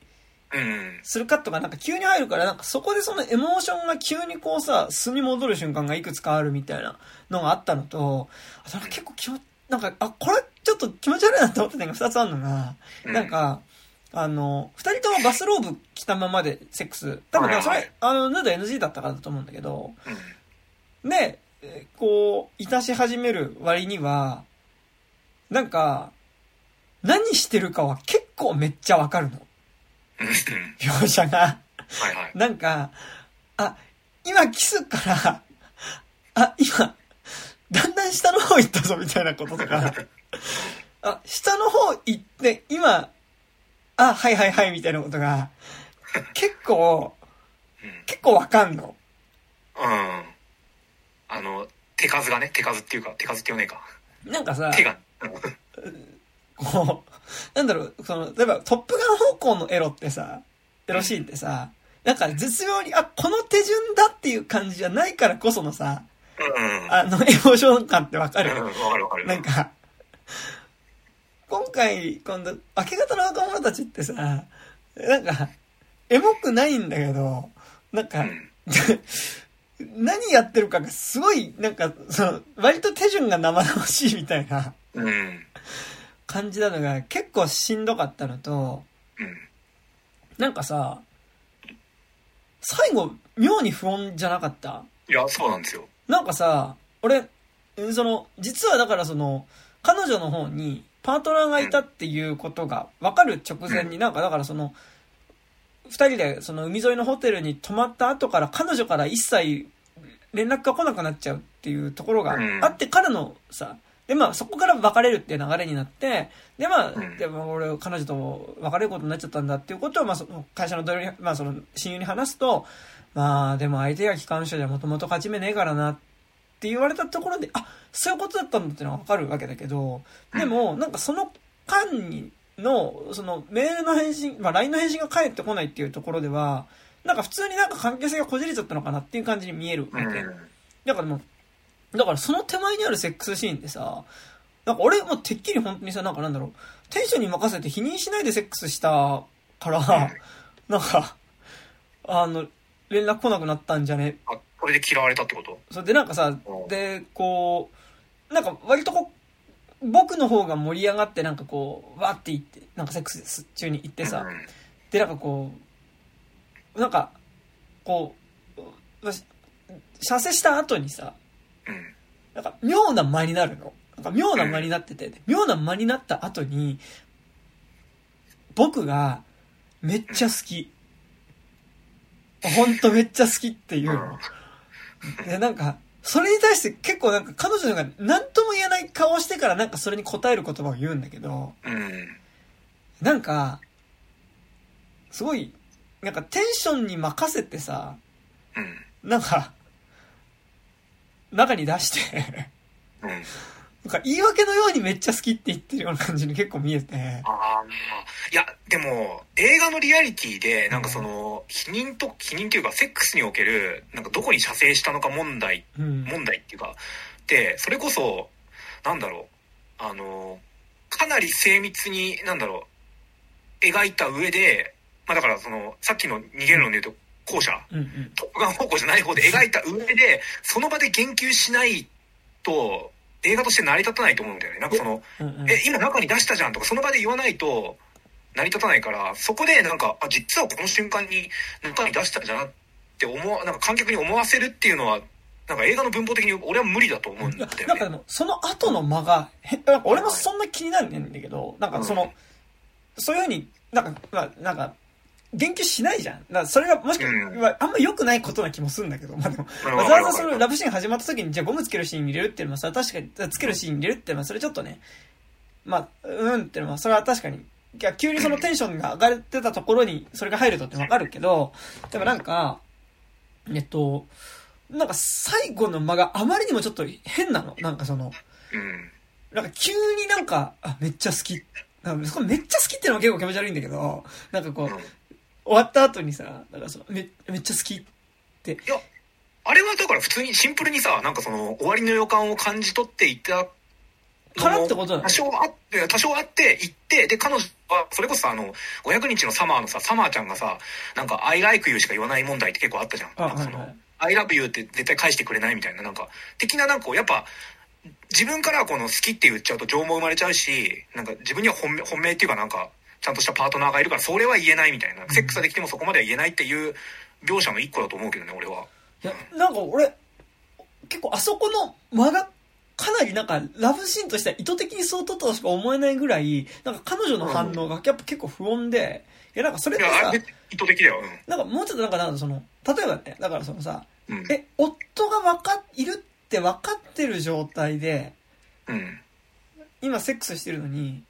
するカットがなんか急に入るから、なんかそこでそのエモーションが急にこうさ、素に戻る瞬間がいくつかあるみたいなのがあったのと、あとなんか結構気持なんか、あ、これちょっと気持ち悪いなって思った点が二つあるのが、うんなんか、あの、二人ともバスローブ着たままでセックス。多分ね、それ、あの、ヌード NG だったからだと思うんだけど、うん。で、えーこう、いたし始める割には、なんか、何してるかは結構めっちゃわかるの。うん。描写が。はいはい。なんか、あ、今キスから、あ、今、だんだん下の方行ったぞみたいなこととか、あ、下の方行って、今、あ、はいはいはいみたいなことが、結構、うん。結構わかんの。うん。あの、手数がね、手数っていうか、手数って言わねえか。なんかさ、手が。こう、なんだろう、その、例えば、トップガン方向のエロってさ、エロシーンってさ、なんか絶妙に、あ、この手順だっていう感じじゃないからこそのさ、うん。あの、エモーション感ってわかるうん、わかるわかる。なんか、今回、今度、明け方の若者たちってさ、なんか、エモくないんだけど、なんか、うん。何やってるかがすごい、なんか、その、割と手順が生々しいみたいなうん。感じなのが結構しんどかったのと、うん。なんかさ、最後、妙に不穏じゃなかった？いや、そうなんですよ。なんかさ、俺、うんその、実はだからその、彼女の方にパートナーがいたっていうことが分かる直前になんかだからその、二人でその海沿いのホテルに泊まった後から彼女から一切連絡が来なくなっちゃうっていうところがあってからのさ、でまあそこから別れるっていう流れになって、でまあ、うんでも俺彼女と別れることになっちゃったんだっていうことをまあその会社の同僚に、まあその親友に話すと、まあでも相手が機関車じゃもともと勝ち目ねえからなって言われたところで、あ、そういうことだったんだってのがわかるわけだけど、でも、なんかその間にの、そのメールの返信、まあ LINE の返信が返ってこないっていうところでは、なんか普通になんか関係性がこじれちゃったのかなっていう感じに見えるわけ。うん。だからもう、だからその手前にあるセックスシーンでさ、なんか俺もうてっきり本当にさ、なんかなんだろう、テンションに任せて否認しないでセックスしたから、なんか、あの、連絡来なくなったんじゃね？あ、これで嫌われたってこと？それでなんかさう、ん。で、こう、なんか割とこう、僕の方が盛り上がってなんかこう、わって言って、なんかセックス中に行ってさ、うん。で、なんかこう、なんか、こう、私射精した後にさ、うん。なんか妙な間になるの。なんか妙な間になってて、妙な間になった後に、僕がめっちゃ好き。ほんとめっちゃ好きっていうの。で、なんか、それに対して結構なんか彼女が何とも言えない顔をしてからなんかそれに答える言葉を言うんだけど、なんか、すごい、なんかテンションに任せてさ、なんか、中に出して、うん。なんか言い訳のようにめっちゃ好きって言ってるような感じに結構見えて、ああ、いや、でも、映画のリアリティで、なんかその、否認と、否認っていうか、セックスにおける、なんかどこに射精したのか問題、うん。問題っていうか、で、それこそ、なんだろう、あの、かなり精密に、なんだろう、描いた上で、まあだからその、さっきの逃げるので言うと、後者、うんうん。トップガン方向じゃない方で描いた上で、その場で言及しないと、映画として成り立たないと思うんだよね。なんかその、うんうん。え、今中に出したじゃんとか、その場で言わないと成り立たないから、そこでなんか、あ、実はこの瞬間に中に出したじゃんって思わ、なんか観客に思わせるっていうのは、なんか映画の文法的に俺は無理だと思うんだよね。なんかでも、その後の間が、俺もそんな気になるんだけど、なんかその、そういうふうに、なんか、まあ、なんか、言及しないじゃん。だそれがもしかうんあんま良くないことな気もするんだけど、まあでも、うんわざわざそのラブシーン始まった時に、じゃあゴムつけるシーン入れるっていうのはさ、確かに、つけるシーン入れるっていうのは、それちょっとね、まあ、うんっていうのは、それは確かに、いや、急にそのテンションが上がってたところに、それが入るとってわかるけど、でもなんか、えっと、なんか最後の間があまりにもちょっと変なの。なんかその、うん。なんか急になんか、あ、めっちゃ好き。めっちゃ好きっていうのは結構気持ち悪いんだけど、なんかこう、うん終わった後にさ、なんかそのめめっちゃ好きって。いや、あれはだから普通にシンプルにさ、なんかその終わりの予感を感じ取っていたからってことなの多少あって、多少あって、行って、で、彼女は、それこそさ、あの、500日のサマーのさ、サマーちゃんがさ、なんか、I like you しか言わない問題って結構あったじゃん。その、はいはい I love you って絶対返してくれないみたいな、なんか、的ななんかやっぱ、自分からこの好きって言っちゃうと情も生まれちゃうし、なんか自分には本命、本命っていうかなんか、ちゃんとしたパートナーがいるから、それは言えないみたいな。セックスができてもそこまでは言えないっていう描写の一個だと思うけどね、俺は。いや、なんか俺、結構あそこの間が、かなりなんか、ラブシーンとしては意図的にそう撮ったとしか思えないぐらい、なんか彼女の反応がやっぱ結構不穏で、いやなんかそれってされ、意図的だよ。なんかもうちょっとなんかなんかその、例えばね、だからそのさ、うん。うん。え、夫がわか、いるって分かってる状態で、うん。今セックスしてるのに、うん。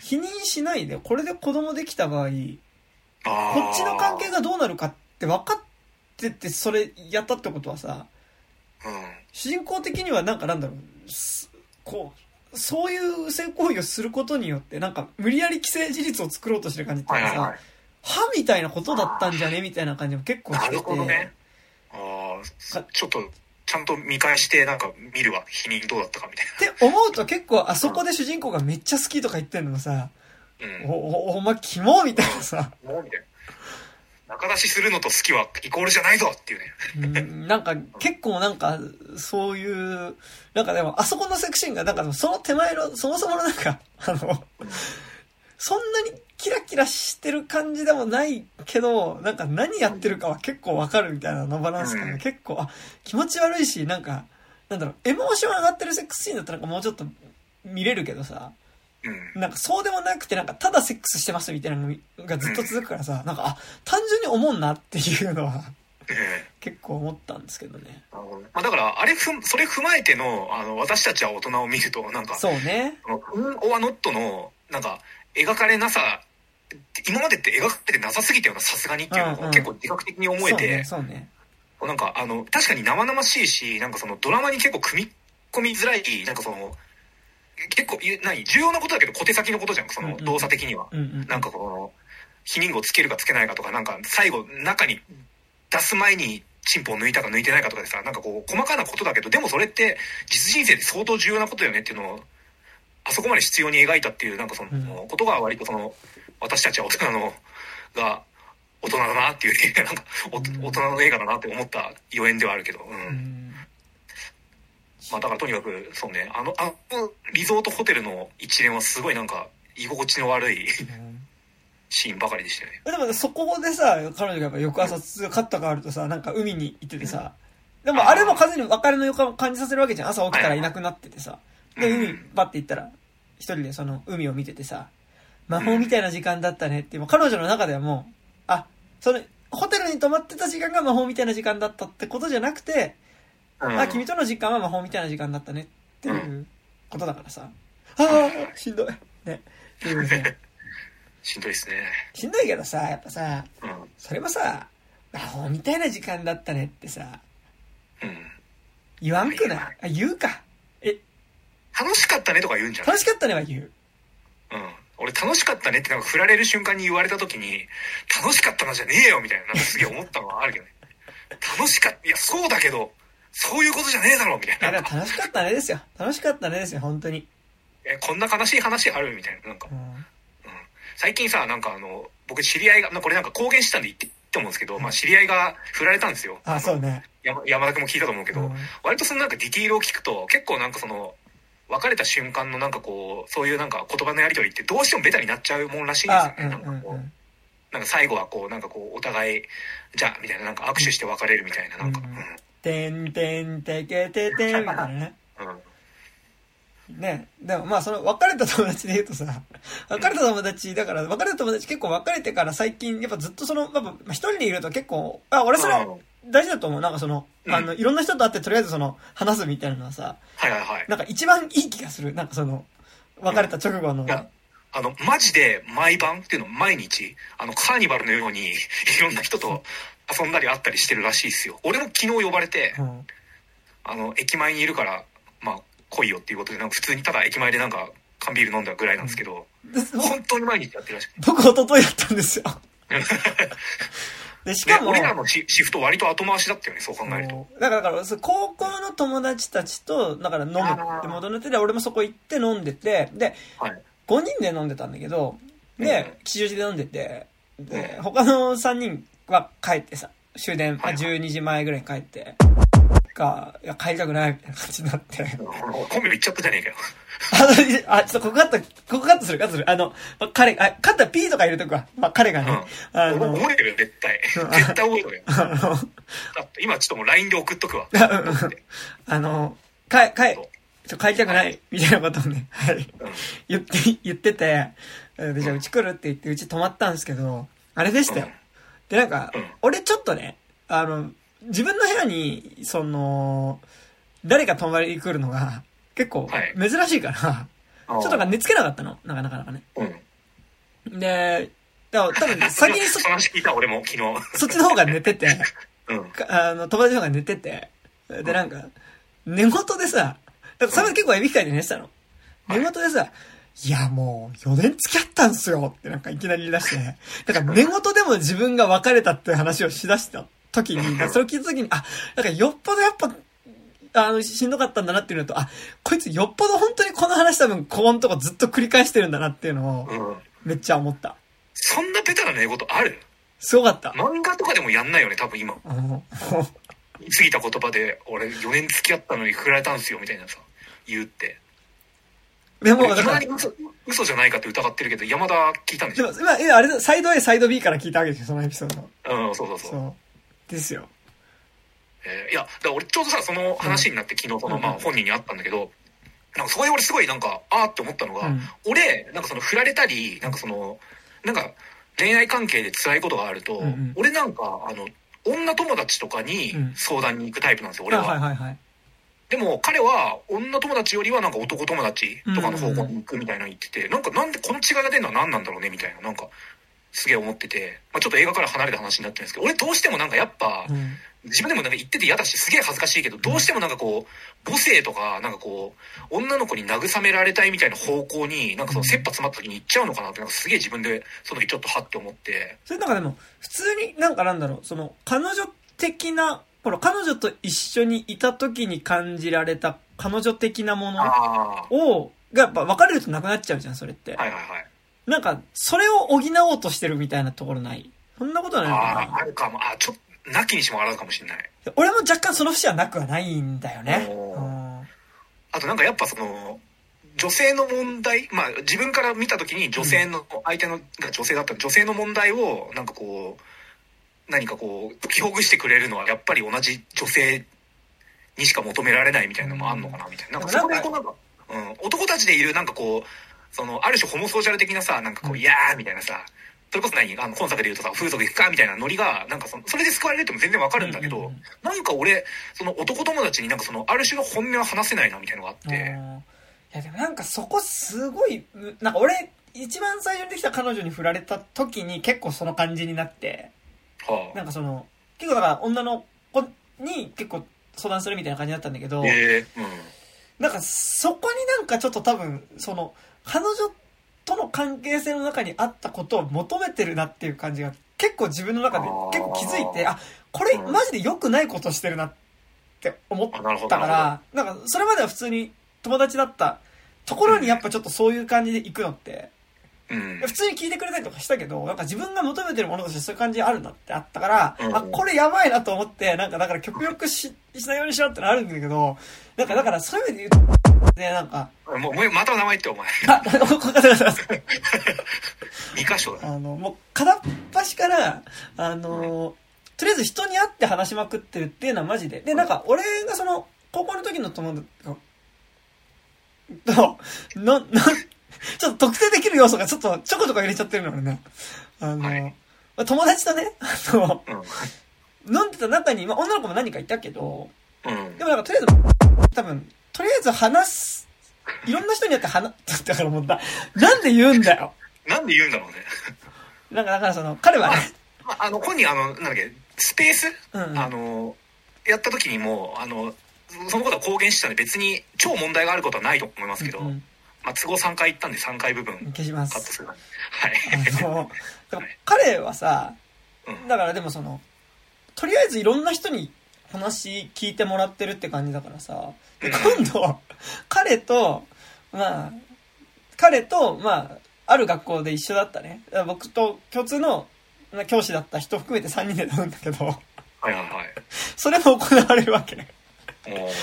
否認しないで、これで子供できた場合、こっちの関係がどうなるかって分かってて、それやったってことはさ、うん。主人公的にはなんかなんだろう、すこう、そういう性行為をすることによって、なんか無理やり既成事実を作ろうとしてる感じっていうかさ。歯みたいなことだったんじゃねみたいな感じも結構してて。なるほどね。ああ、ちょっと、ちゃんと見返して、なんか見るわ。否認どうだったかみたいって思うと結構あそこで主人公がめっちゃ好きとか言ってんのもさ、な。うん。お、お、お前キモみたいなさ、もうみたいな。仲出しするのと好きはイコールじゃないぞっていうね。うんなんか結構なんかそういう、なんかでもあそこのセクシーンがなんかその手前の、そもそものなんか、あの、そんなにキラキラしてる感じでもないけど、なんか何やってるかは結構わかるみたいなのバランス感うんが結構、あ、気持ち悪いし、なんか、なんだろう、エモーション上がってるセックスシーンだったらなんかもうちょっと見れるけどさ、うん。なんかそうでもなくて、なんかただセックスしてますみたいなのがずっと続くからさ、なんか、あ、単純に思んなっていうのはええ結構思ったんですけどね。なるほどねまあ、だから、あれふん、それ踏まえての、あの、私たちは大人を見ると、なんか、そうね。うん、オアノットの、なんか、描かれなさ、今までって描かれてなさすぎたような、さすがにっていうのうんうんが結構自覚的に思えて、そううね。なんか、あの、確かに生々しいし、なんかそのドラマに結構組み込みづらい、なんかその、結構、い何重要なことだけど小手先のことじゃん、その動作的には。うんうん。なんかこの、避妊具をつけるかつけないかとか、なんか最後、中に出す前にチンポを抜いたか抜いてないかとかでさ、なんかこう、細かなことだけど、でもそれって実人生で相当重要なことだよねっていうのを、あそこまで必要に描いたっていう、なんかその、うんことが割とその、私たちは大人の、が、大人だなっていう、なんか、大人の映画だなって思った予演ではあるけど、うん。うんまあだからとにかく、そうね、あの、あのリゾートホテルの一連はすごいなんか、居心地の悪いシーンばかりでしたよね。でもそこでさ、彼女がやっぱ翌朝、カットがあるとさ、なんか海に行っててさ、でもあれも完全に別れの予感を感じさせるわけじゃん。朝起きたらいなくなっててさ。で、うん海、バッて行ったら、一人でその海を見ててさ、魔法みたいな時間だったねっていう、もう彼女の中ではもう、あ、その、ホテルに泊まってた時間が魔法みたいな時間だったってことじゃなくて、うんあ、君との時間は魔法みたいな時間だったねっていうことだからさ、ああ、しんどい。ね。っていうね。しんどいですね。しんどいけどさ、やっぱさ、うん。それもさ、魔法みたいな時間だったねってさ、うん。言わんくない？あ、言うか。え、楽しかったねとか言うんじゃない楽しかったねは言う。うん。俺楽しかったねってなんか振られる瞬間に言われた時に、楽しかったなじゃねえよみたいな、なんかすげえ思ったのはあるけどね。楽しかった、いや、そうだけど、そういうことじゃねえだろみたいいや、な。でも楽しかったねですよ。楽しかったねですよ、本当に。え、こんな悲しい話あるみたいな。なんかう、ん。最近さ、なんかあの、僕知り合いが、まあこれなんか公言したんで言って、と思うんですけど、まあ知り合いが振られたんですよ。あ、そうね。山山田君も聞いたと思うけど、うん割とそのなんかディティールを聞くと、結構なんかその、別れた瞬間のなんかこう、そういうなんか言葉のやりとりってどうしてもベタになっちゃうもんらしいんですよね。んなんかこう、か最後はこう、なんかこう、お互い、じゃあ、みたいな、なんか握手して別れるみたいな、なんか。てんてんてけててんみたいなね。うん。ね。でもまあその別れた友達で言うとさ、別れた友達、だから別れた友達結構別れてから最近、やっぱずっとその、やっぱまあ一人でいると結構、あ、俺それは大事だと思う。なんかその、うんあの、いろんな人と会ってとりあえずその、話すみたいなのはさ、はいはいはい。なんか一番いい気がする。なんかその、別れた直後のい。や、あの、マジで毎晩っていうの毎日、あの、カーニバルのように いろんな人と遊んだり会ったりしてるらしいですよ。俺も昨日呼ばれて、うん。あの、駅前にいるから、まあ、来いよっていうことで、なんか普通にただ駅前でなんか缶ビール飲んだぐらいなんですけど、で本当に毎日やってるらしくて。僕一昨日やったんですよ。で、しでかも、俺らのシシフト割と後回しだったよね、そう考えると。だから、だから高校の友達たちと、だから飲むって元の手で、俺もそこ行って飲んでて、で、はい。5人で飲んでたんだけど、うんで、吉祥寺で飲んでて、で、他の3人は帰ってさ、終電、まあ、はいはい12時前ぐらいに帰って、が、いや、帰りたくないみたいな感じになって。本名言っちゃったじゃねえかよ。あの、あ、ちょっとここカット、ここカットする、カットする。あの、まあ、彼、あ、カット P とか入れとくわ。まあ、彼がね、あうん。の、覚えてるよ、絶対。うん絶対覚えてるよ。あの、今ちょっともう LINE で送っとくわ。あの、か、かえ、ちょ、帰りたくない、みたいなことをね、はい。うん言って、言ってて、で、じゃあうち来るって言って、うち泊まったんですけど、あれでしたよ。で、なんかうん、俺ちょっとね、あの、自分の部屋に、その、誰か泊まりに来るのが、結構はい、珍しいから、ちょっとなんか寝つけなかったの。なかなかなかね。うん。で、だから多分 先にそ話聞いた俺も昨日。そっちの方が寝てて、うん。かあの、友達の方が寝てて、で、なんか、寝言でさ、だからそれ結構エビ機会で寝てたの。寝言でさ、いや、もう、4年付き合ったんすよってなんかいきなり言い出して、だから寝言でも自分が別れたって話をしだした時に、それを聞いた時に、あ、なんかよっぽどやっぱ、あの、しんどかったんだなっていうのと、あ、こいつよっぽど本当にこの話多分、ここのとこずっと繰り返してるんだなっていうのを、うん。めっちゃ思った。そんなベタな寝言ある？すごかった。漫画とかでもやんないよね、多分今。うん過ぎた言葉で、俺4年付き合ったのに振られたんすよ、みたいなさ、言うって。でも、俺だか嘘、嘘じゃないかって疑ってるけど、山田聞いたんでしょ？でも、あれだ、サイド A、サイド B から聞いたわけですよ、そのエピソード。うん、そうそうそう。そう。ですよ。えーいや、だから俺ちょうどさ、その話になって昨日その、うんまあ本人に会ったんだけど、なんかそこで俺すごいなんか、あーって思ったのが、うん俺、なんかその振られたり、なんかその、なんか恋愛関係で辛いことがあると、うんうん俺なんか、あの、女友達とかにうん相談に行くタイプなんですよ、俺あは。はいはいはい。でも彼は女友達よりはなんか男友達とかの方向に行くみたいなの言ってて、なんかなんでこの違いが出るのは何なんだろうねみたいな、なんかすげえ思ってて、まあ、ちょっと映画から離れた話になってるんですけど、俺どうしてもなんかやっぱ、うん。自分でもなんか言ってて嫌だし、すげえ恥ずかしいけど、どうしてもなんかこう、母性とか、なんかこう、女の子に慰められたいみたいな方向に、なんかその切羽詰まった時に行っちゃうのかなって、なんかすげえ自分で、その時ちょっとはって思って、それなんかでも、普通になんかなんだろう、その、彼女的な、ほら、彼女と一緒にいた時に感じられた彼女的なものあを、がやっぱ別れるとなくなっちゃうじゃん、それって。あ、はいはいはい。なんか、それを補おうとしてるみたいなところないそんなことはないのかあるかも、あちょっと、なきにしもあらずかもしれない。な俺も若干その節はなくはないんだよね。あとなんかやっぱその、女性の問題、まあ自分から見た時に女性の、相手のが女性だったら女性の問題をなんかこう、何かこう、解きほぐしてくれるのはやっぱり同じ女性にしか求められないみたいなのもあんのかなみたいな。なんかそこでこうなんか、うん、男たちでいるなんかこう、その、ある種ホモソーシャル的なさ、なんかこう、いやーみたいなさ、それこそ何あの、今作で言うとさ、風俗行くかみたいなノリが、なんかその、それで救われるっても全然わかるんだけど、うんうんうん。なんか俺、その男友達になんかその、ある種の本音は話せないなみたいなのがあって、いやでもなんかそこすごい、なんか俺、一番最初にできた彼女に振られた時に結構その感じになって、はなんかその、結構だから女の子に結構相談するみたいな感じだったんだけどあ、、ええうん。なんかそこになんかちょっと多分、その、彼女との関係性の中にあったことを求めてるなっていう感じが結構自分の中で結構気づいて、あ、これうんマジで良くないことしてるなって思ったから、なんかそれまでは普通に友達だったところにやっぱちょっとそういう感じで行くのって。普通に聞いてくれたりとかしたけど、なんか自分が求めてるものとしてそういう感じあるんだってあったから、うんあ、これやばいなと思って、なんかだから極力ししないようにしろってのあるんだけど、なんかだからそういう意味で言うと、ね、なんか、もう、また名前言って、お前。あ、ここここ二箇所だ。あの、もう片っ端から、あの、とりあえず人に会って話しまくってるっていうのはマジで。で、なんか俺がその、高校の時の友達が、と、の、の、ちょっと特定できる要素がちょっとちょこちょこ入れちゃってるの俺ね。あの、はいまあ友達とね、あの、うん。飲んでた中に、まあ、女の子も何人かいたけど、うんで。もなんかとりあえず、多分、とりあえず話す、いろんな人によって話、だからもうだ、なんで言うんだよ。なんで言うんだろうね。なんか、だからその、彼はね、まあ、あの、本人、あの、なんだっけ、スペース、うんうんあの、やった時にも、あの、そのことは公言してたんで、別に超問題があることはないと思いますけど、うんうんまあ、都合3回行ったんで3回部分消しますカット。する。はい。彼はさ、うんだからでもその、とりあえずいろんな人に話聞いてもらってるって感じだからさ、で今度、彼と、まあ、彼と、まあ、ある学校で一緒だったね。僕と共通のまあ教師だった人含めて3人で飲むんだけど、はいはいはい。それも行われるわけ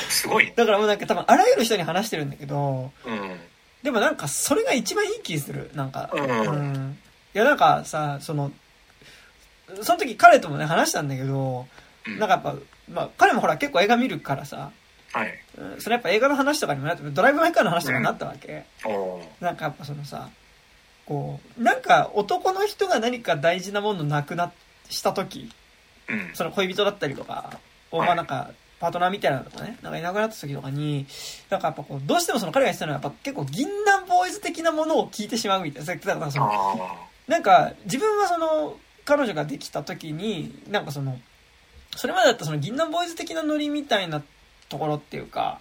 すごいね。だからもうなんか多分あらゆる人に話してるんだけど、うん。でもなんかそれが一番いい気する。なんか。うんんいやなんかさ、その、その時彼ともね話したんだけど、うんなんかやっぱ、まあ彼もほら結構映画見るからさ、はい。うんそれやっぱ映画の話とかにもなって、ドライブ・マイ・カーの話とかになったわけ。おーなんかやっぱそのさ、こう、なんか男の人が何か大事なものなくなした時、うん。その恋人だったりとか、をはいまあなんか、パートナーみたいなのとかね、なんかいなくなった時とかに、なんかやっぱこう、どうしてもその彼が言ってたのはやっぱ結構銀杏ボーイズ的なものを聞いてしまうみたいな。さっき言ってたからその、あなんか自分はその、彼女ができた時に、なんかその、それまでだったその銀杏ボーイズ的なノリみたいなところっていうか。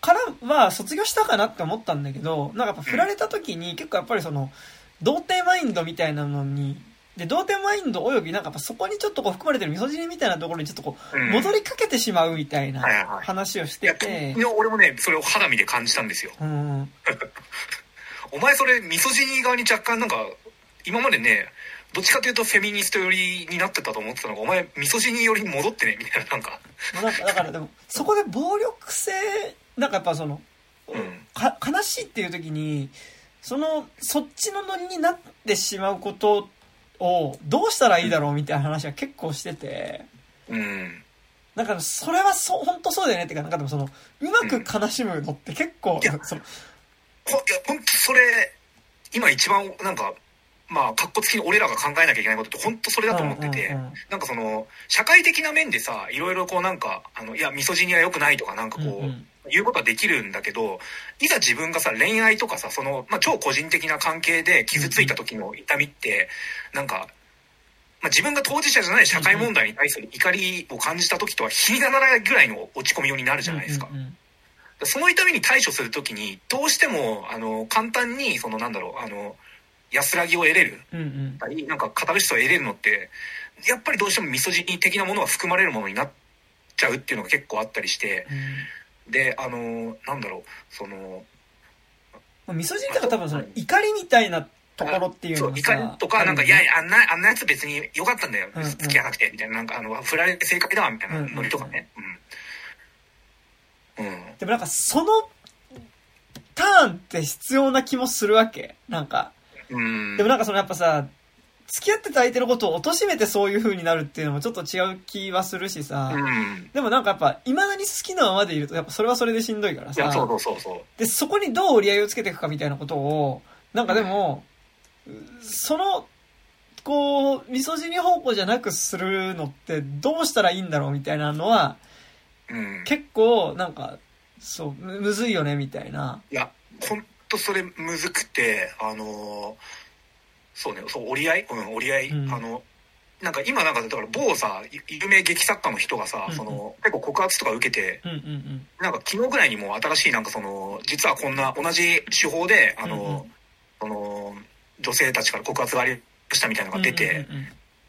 からは卒業したかなって思ったんだけど、なんかやっぱ振られた時に結構やっぱりその、童貞マインドみたいなのに、で、童貞マインドおよびなんかそこにちょっとこう含まれてるミソジニみたいなところにちょっとこう、うん戻りかけてしまうみたいなはいはいはい話をしいや、てて昨日、俺もね、それを肌身で感じたんですよ。うん、お前それ、ミソジニー側に若干なんか、今までね、どっちかというとフェミニスト寄りになってたと思ってたのが、お前ミソジニー寄りに戻ってね、みたいな、なんか。かだからでも、そこで暴力性、なんかやっぱその、うん。か悲しいっていう時にそのそっちのノリになってしまうことをどうしたらいいだろうみたいな話は結構してて。うん。なんかそれはそう本当そうだよねっていうかなんかでもそのうまく悲しむのって結構、いやそのほいや、ほんとそれ、今一番、なんか、まあ、格好つきに俺らが考えなきゃいけないことって、本当それだと思ってて、うんうんうんなんかその、社会的な面でさ、いろいろこうなんか、あの、いや、ミソジニは良くないとか、なんかこう、うんうん。言うことはできるんだけど、いざ自分がさ、恋愛とかさ、その、まあ、超個人的な関係で傷ついた時の痛みって、なんか、まあ、自分が当事者じゃない社会問題に対する怒りを感じた時とは比にならないぐらいの落ち込みようになるじゃないですか。うんうんその痛みに対処するときに、どうしても、あの、簡単に、その、なんだろう、あの、安らぎを得れる、うんうん。たり、なんか、カタルシスを得れるのって、やっぱりどうしてもミソジニ的なものが含まれるものになっちゃうっていうのが結構あったりして、で、あの、なんだろう、その、うんミソジンとか多分その怒りみたいなところっていうのがさ怒りとか、なんか、いやあんな、あんなやつ別に良かったんだよ付き合わなくて、みたいな、なんか、あの、振られて正解だわ、みたいなノリとかね。うん。うん。でもなんかそのターンって必要な気もするわけなんかうん。でもなんかそのやっぱさ付き合ってた相手のことを貶めてそういう風になるっていうのもちょっと違う気はするしさ、うん。でもなんかやっぱ、未だに好きなままでいると、やっぱそれはそれでしんどいからさ。そうそうそう。で、そこにどう折り合いをつけていくかみたいなことを、なんかでも、その、こう、ミソジニ方向じゃなくするのってどうしたらいいんだろうみたいなのは、うん。結構、なんか、そう、むむずいよねみたいな。いや、ほんとそれむずくて、あのーそうね、そう、折り合い？うん、折り合い。うんあの、なんか今なんか、だから某さ、い有名劇作家の人がさ、うんうんその、結構告発とか受けて、うんうんうん。なんか昨日ぐらいにも新しいなんかその、実はこんな同じ手法で、あの、うんうんその、女性たちから告発がありましたみたいなのが出て、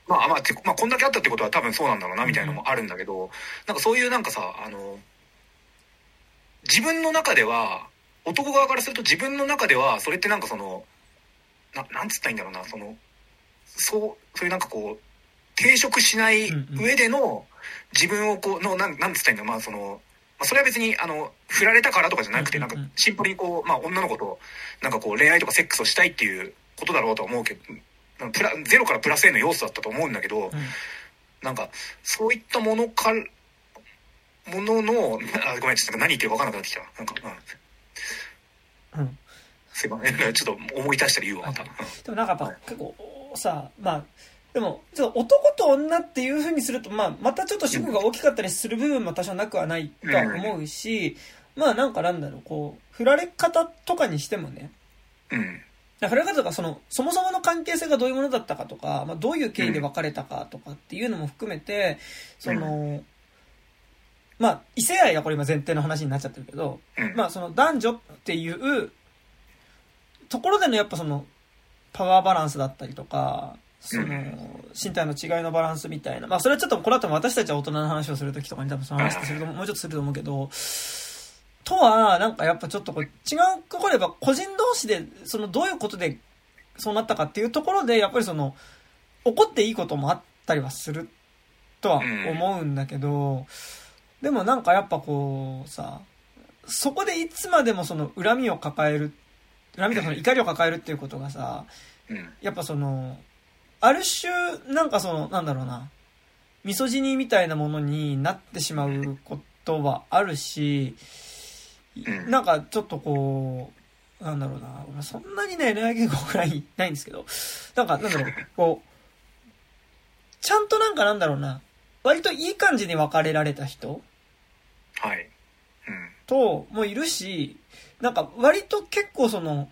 まあまあ、てまあ、こんだけあったってことは多分そうなんだろうな、みたいなのもあるんだけど、なんかそういうなんかさ、あの、自分の中では、男側からすると自分の中では、それってなんかその、ななんつったらいいんだろうな、その、そう、そういうなんかこう、抵触しない上での、自分をこう、の、なん、なんつったらいいんだろう、まあその、まあ、それは別に、あの、振られたからとかじゃなくて、なんかシンプルにこう、まあ、女の子と、なんかこう、恋愛とかセックスをしたいっていうことだろうとは思うけど、プラ、ゼロからプラスへの要素だったと思うんだけど、うんなんか、そういったものか、ものの、あ、ごめん、ちょっと何言ってるか分からなくなってきた。なんか、うん。うん。すいません。ちょっと思い出したら言うわ、また。でもなんかやっぱ結構さ、まあ、でも、ちょっと男と女っていう風にすると、まあ、またちょっと主語が大きかったりする部分も多少なくはないとは思うし、まあなんかなんだろう、こう、振られ方とかにしてもね、うん。振られ方とかその、そもそもの関係性がどういうものだったかとか、まあどういう経緯で別れたかとかっていうのも含めて、その、まあ、異性愛がこれ今前提の話になっちゃってるけど、うん。まあその男女っていうところでのやっぱそのパワーバランスだったりとか、その身体の違いのバランスみたいな。まあそれはちょっとこの後も私たちは大人の話をするときとかに多分その話ってすると、もうちょっとすると思うけど、とは、なんかやっぱちょっとこう違うところで言えば個人同士でそのどういうことでそうなったかっていうところで、やっぱりその怒っていいこともあったりはするとは思うんだけど、でもなんかやっぱこうさ、そこでいつまでもその恨みを抱える、恨みとかその怒りを抱えるっていうことがさ、うん。やっぱその、ある種、なんかその、なんだろうな、ミソジニみたいなものになってしまうことはあるし、うんなんかちょっとこう、なんだろうな、俺そんなにね、恋愛言語ぐらいないんですけど、なんか、なんだろう、こう、ちゃんとなんかなんだろうな、割といい感じに別れられた人はい。うん。ともいるし、なんか割と結構その、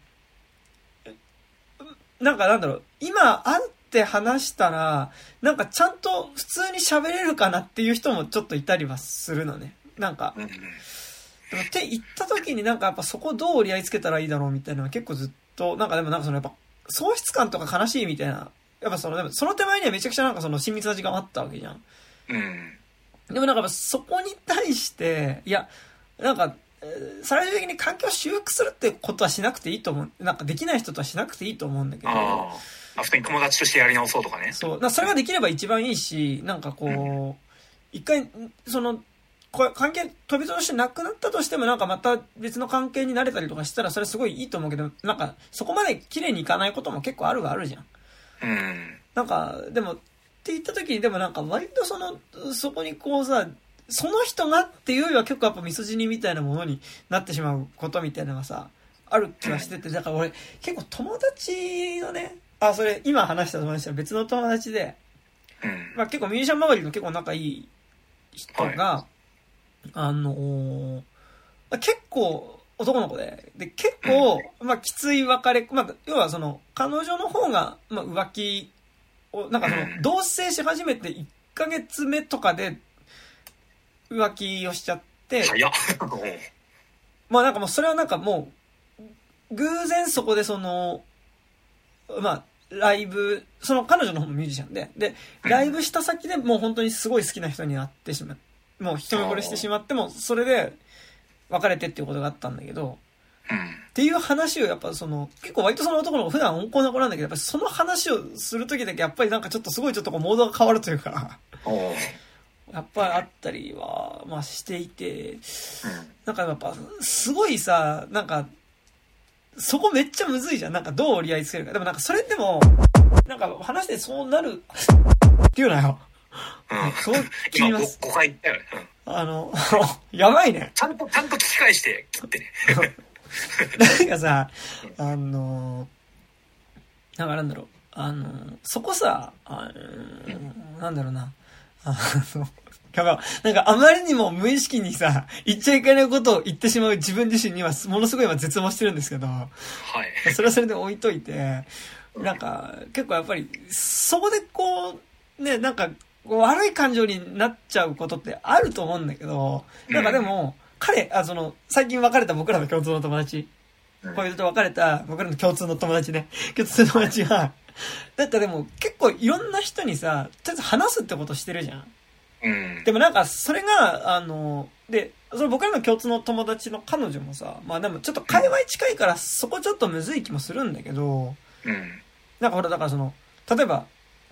なんかなんだろう、今会って話したら、なんかちゃんと普通に喋れるかなっていう人もちょっといたりはするのね。なんか、って言った時になんかやっぱそこどう折り合いつけたらいいだろうみたいなのは結構ずっと、なんかでもなんかそのやっぱ喪失感とか悲しいみたいな、やっぱその、でもその手前にはめちゃくちゃなんかその親密な時間あったわけじゃん。うん。でもなんかそこに対して、いや、なんか、えー最終的に環境を修復するってことはしなくていいと思う。なんかできない人とはしなくていいと思うんだけど、ああ。まあ、普通に友達としてやり直そうとかね。そう、なそれができれば一番いいし、なんかこう、一回、んその、こ関係飛び飛ばしてなくなったとしてもなんかまた別の関係になれたりとかしたらそれすごいいいと思うけど、なんかそこまで綺麗にいかないことも結構あるはあるじゃん。うん。なんか、でも、って言った時に、でもなんか割とその、そこにこうさ、その人がっていうよりは結構やっぱミソジニみたいなものになってしまうことみたいなのがさ、ある気はしてて、だから俺結構友達のね、あ、それ今話した友達は別の友達で、うん。まあ結構ミュージシャン周りの結構仲いい人が、あのーまあ結構男の子で、で、結構、まあきつい別れ、まあ要はその、彼女の方が、まあ浮気を、なんかその、同棲し始めて1ヶ月目とかで浮気をしちゃって、早っ。まあなんかもうそれはなんかもう、偶然そこでその、まあ、ライブ、その彼女の方もミュージシャンで、で、ライブした先でもう本当にすごい好きな人に会ってしまう。もう一目惚れしてしまっても、それで別れてっていうことがあったんだけど、うん。っていう話をやっぱその、結構割とその男の子普段温厚な子なんだけど、やっぱりその話をするときだけやっぱりなんかちょっとすごいちょっとこうモードが変わるというか、やっぱりあったりは、まあしていて、うん。なんかやっぱ、すごいさ、なんか、そこめっちゃむずいじゃん。なんかどう折り合いつけるか。でもなんかそれでも、なんか話してそうなる、っていうなよ。うん。そう切り今ます。5回言ったよね。うん。あの、やばいね。ちゃんと、ちゃんと聞き返して切ってね。なんかさ、あの、なんかなんだろう。あの、そこさ、あの、なんだろうな。あの、やばなんかあまりにも無意識にさ、言っちゃいけないことを言ってしまう自分自身にはものすごい今絶望してるんですけど、はい。それはそれで置いといて、なんか、結構やっぱり、そこでこう、ね、なんか、悪い感情になっちゃうことってあると思うんだけど、なんかでも、彼、あ、その、最近別れた僕らの共通の友達、うん恋人と別れた僕らの共通の友達ね、共通の友達が、だったらでも結構いろんな人にさ、とりあえず話すってことしてるじゃん。うん。でもなんか、それが、あの、で、その僕らの共通の友達の彼女もさ、まあでもちょっと界隈近いから、そこちょっとむずい気もするんだけど、うん。なんかほら、だからその、例えば、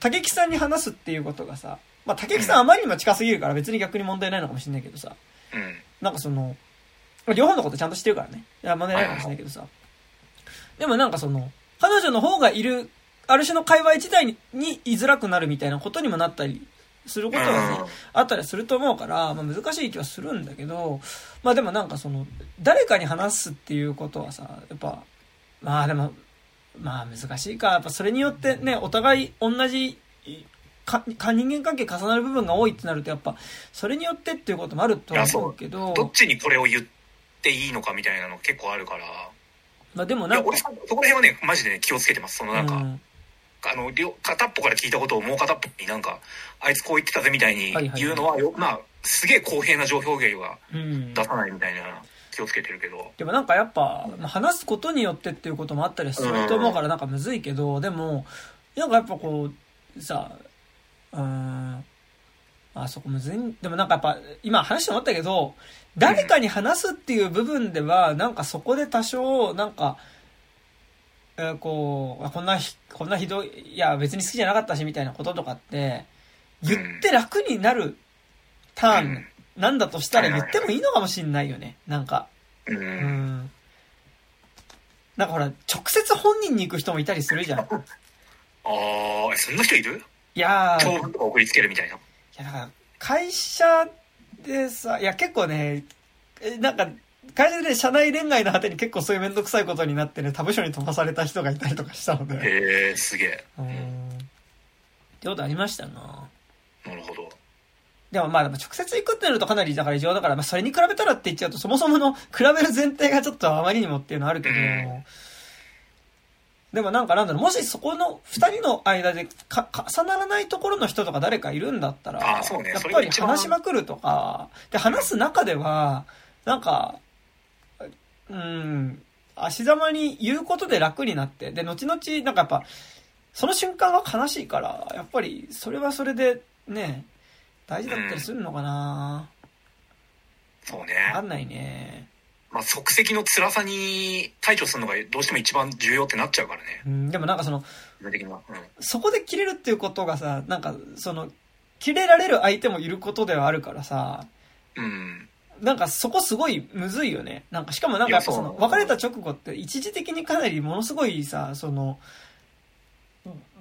竹木さんに話すっていうことがさ、まあ竹木さんあまりにも近すぎるから別に逆に問題ないのかもしれないけどさ、うん。なんかその、まあ両方のことちゃんとしてるからね。いや、問題ないかもしれないけどさ。でもなんかその、彼女の方がいる、ある種の界隈自体にに居づらくなるみたいなことにもなったりすることがね、うんあったりすると思うから、まあ難しい気はするんだけど、まあでもなんかその、誰かに話すっていうことはさ、やっぱ、まあでも、まあ難しいか。やっぱそれによってね、お互い同じ、か、か人間関係重なる部分が多いってなると、やっぱ、それによってっていうこともあるとは思うけど、どっちにこれを言っていいのかみたいなの結構あるから。まあでもなんか俺、そそこら辺はね、マジでね、気をつけてます。そのなんか、うんあの、両、片っぽから聞いたことをもう片っぽになんか、あいつこう言ってたぜみたいにはいはい言うのはよ、まあ、すげえ公平な情報表現はうん出さないみたいな、気をつけてるけど。でもなんかやっぱ、まあ話すことによってっていうこともあったりすると思うからなんかむずいけど、でも、なんかやっぱこう、さ、うーん、あそこむずい？ん、でもなんかやっぱ、今話して思ったけど、誰かに話すっていう部分では、なんかそこで多少、なんか、えーこう、あこんなひ、こんなひどい、いや別に好きじゃなかったしみたいなこととかって、言って楽になるターンなんだとしたら言ってもいいのかもしんないよね。なんか。うん。うん。なんかほら、直接本人に行く人もいたりするじゃん。い ああ、えそんな人いる？やー、い長文とか送りつけるみたいな。やだから、会社でさ、いや結構ね、えなんか、会社でね、社内恋愛の果てに結構そういうめんどくさいことになってね、他部署に飛ばされた人がいたりとかしたので。へえ、すげえ。うん。ってことありましたななるほど。でもまあ直接行くってなるとかなりだから異常だから、まあそれに比べたらって言っちゃうとそもそもの比べる前提がちょっとあまりにもっていうのはあるけど、うん。でもなんかなんだろう、もしそこの二人の間でか重ならないところの人とか誰かいるんだったら、やっぱり話しまくるとか、で話す中では、なんか、うん、足ざまに言うことで楽になって、で、後々、なんかやっぱ、その瞬間は悲しいから、やっぱりそれはそれでね、大事だったりするのかな、そうわかね。んないね。まあ、即席の辛さに対処するのがどうしても一番重要ってなっちゃうからね。うん、でもなんかその、的には。うん。そこで切れるっていうことがさ、なんかその、切れられる相手もいることではあるからさ、うん。なんかそこすごいむずいよね。なんかしかもなんかやっぱそのいやそう別れた直後って一時的にかなりものすごいさ、その、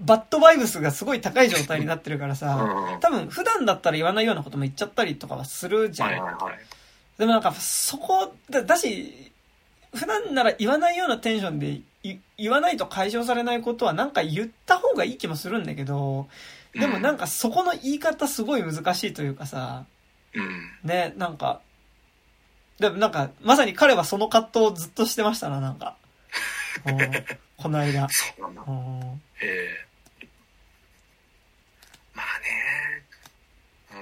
バッドバイブスがすごい高い状態になってるからうんさ、多分普段だったら言わないようなことも言っちゃったりとかはするじゃん。でもなんかそこだ、だし、普段なら言わないようなテンションでい言わないと解消されないことはなんか言った方がいい気もするんだけど、でもなんかそこの言い方すごい難しいというかさ、うん。ね、なんか、でもなんか、まさに彼はその葛藤をずっとしてましたな、なんか。うんこの間。そうなんだ。うんええまあね。うん。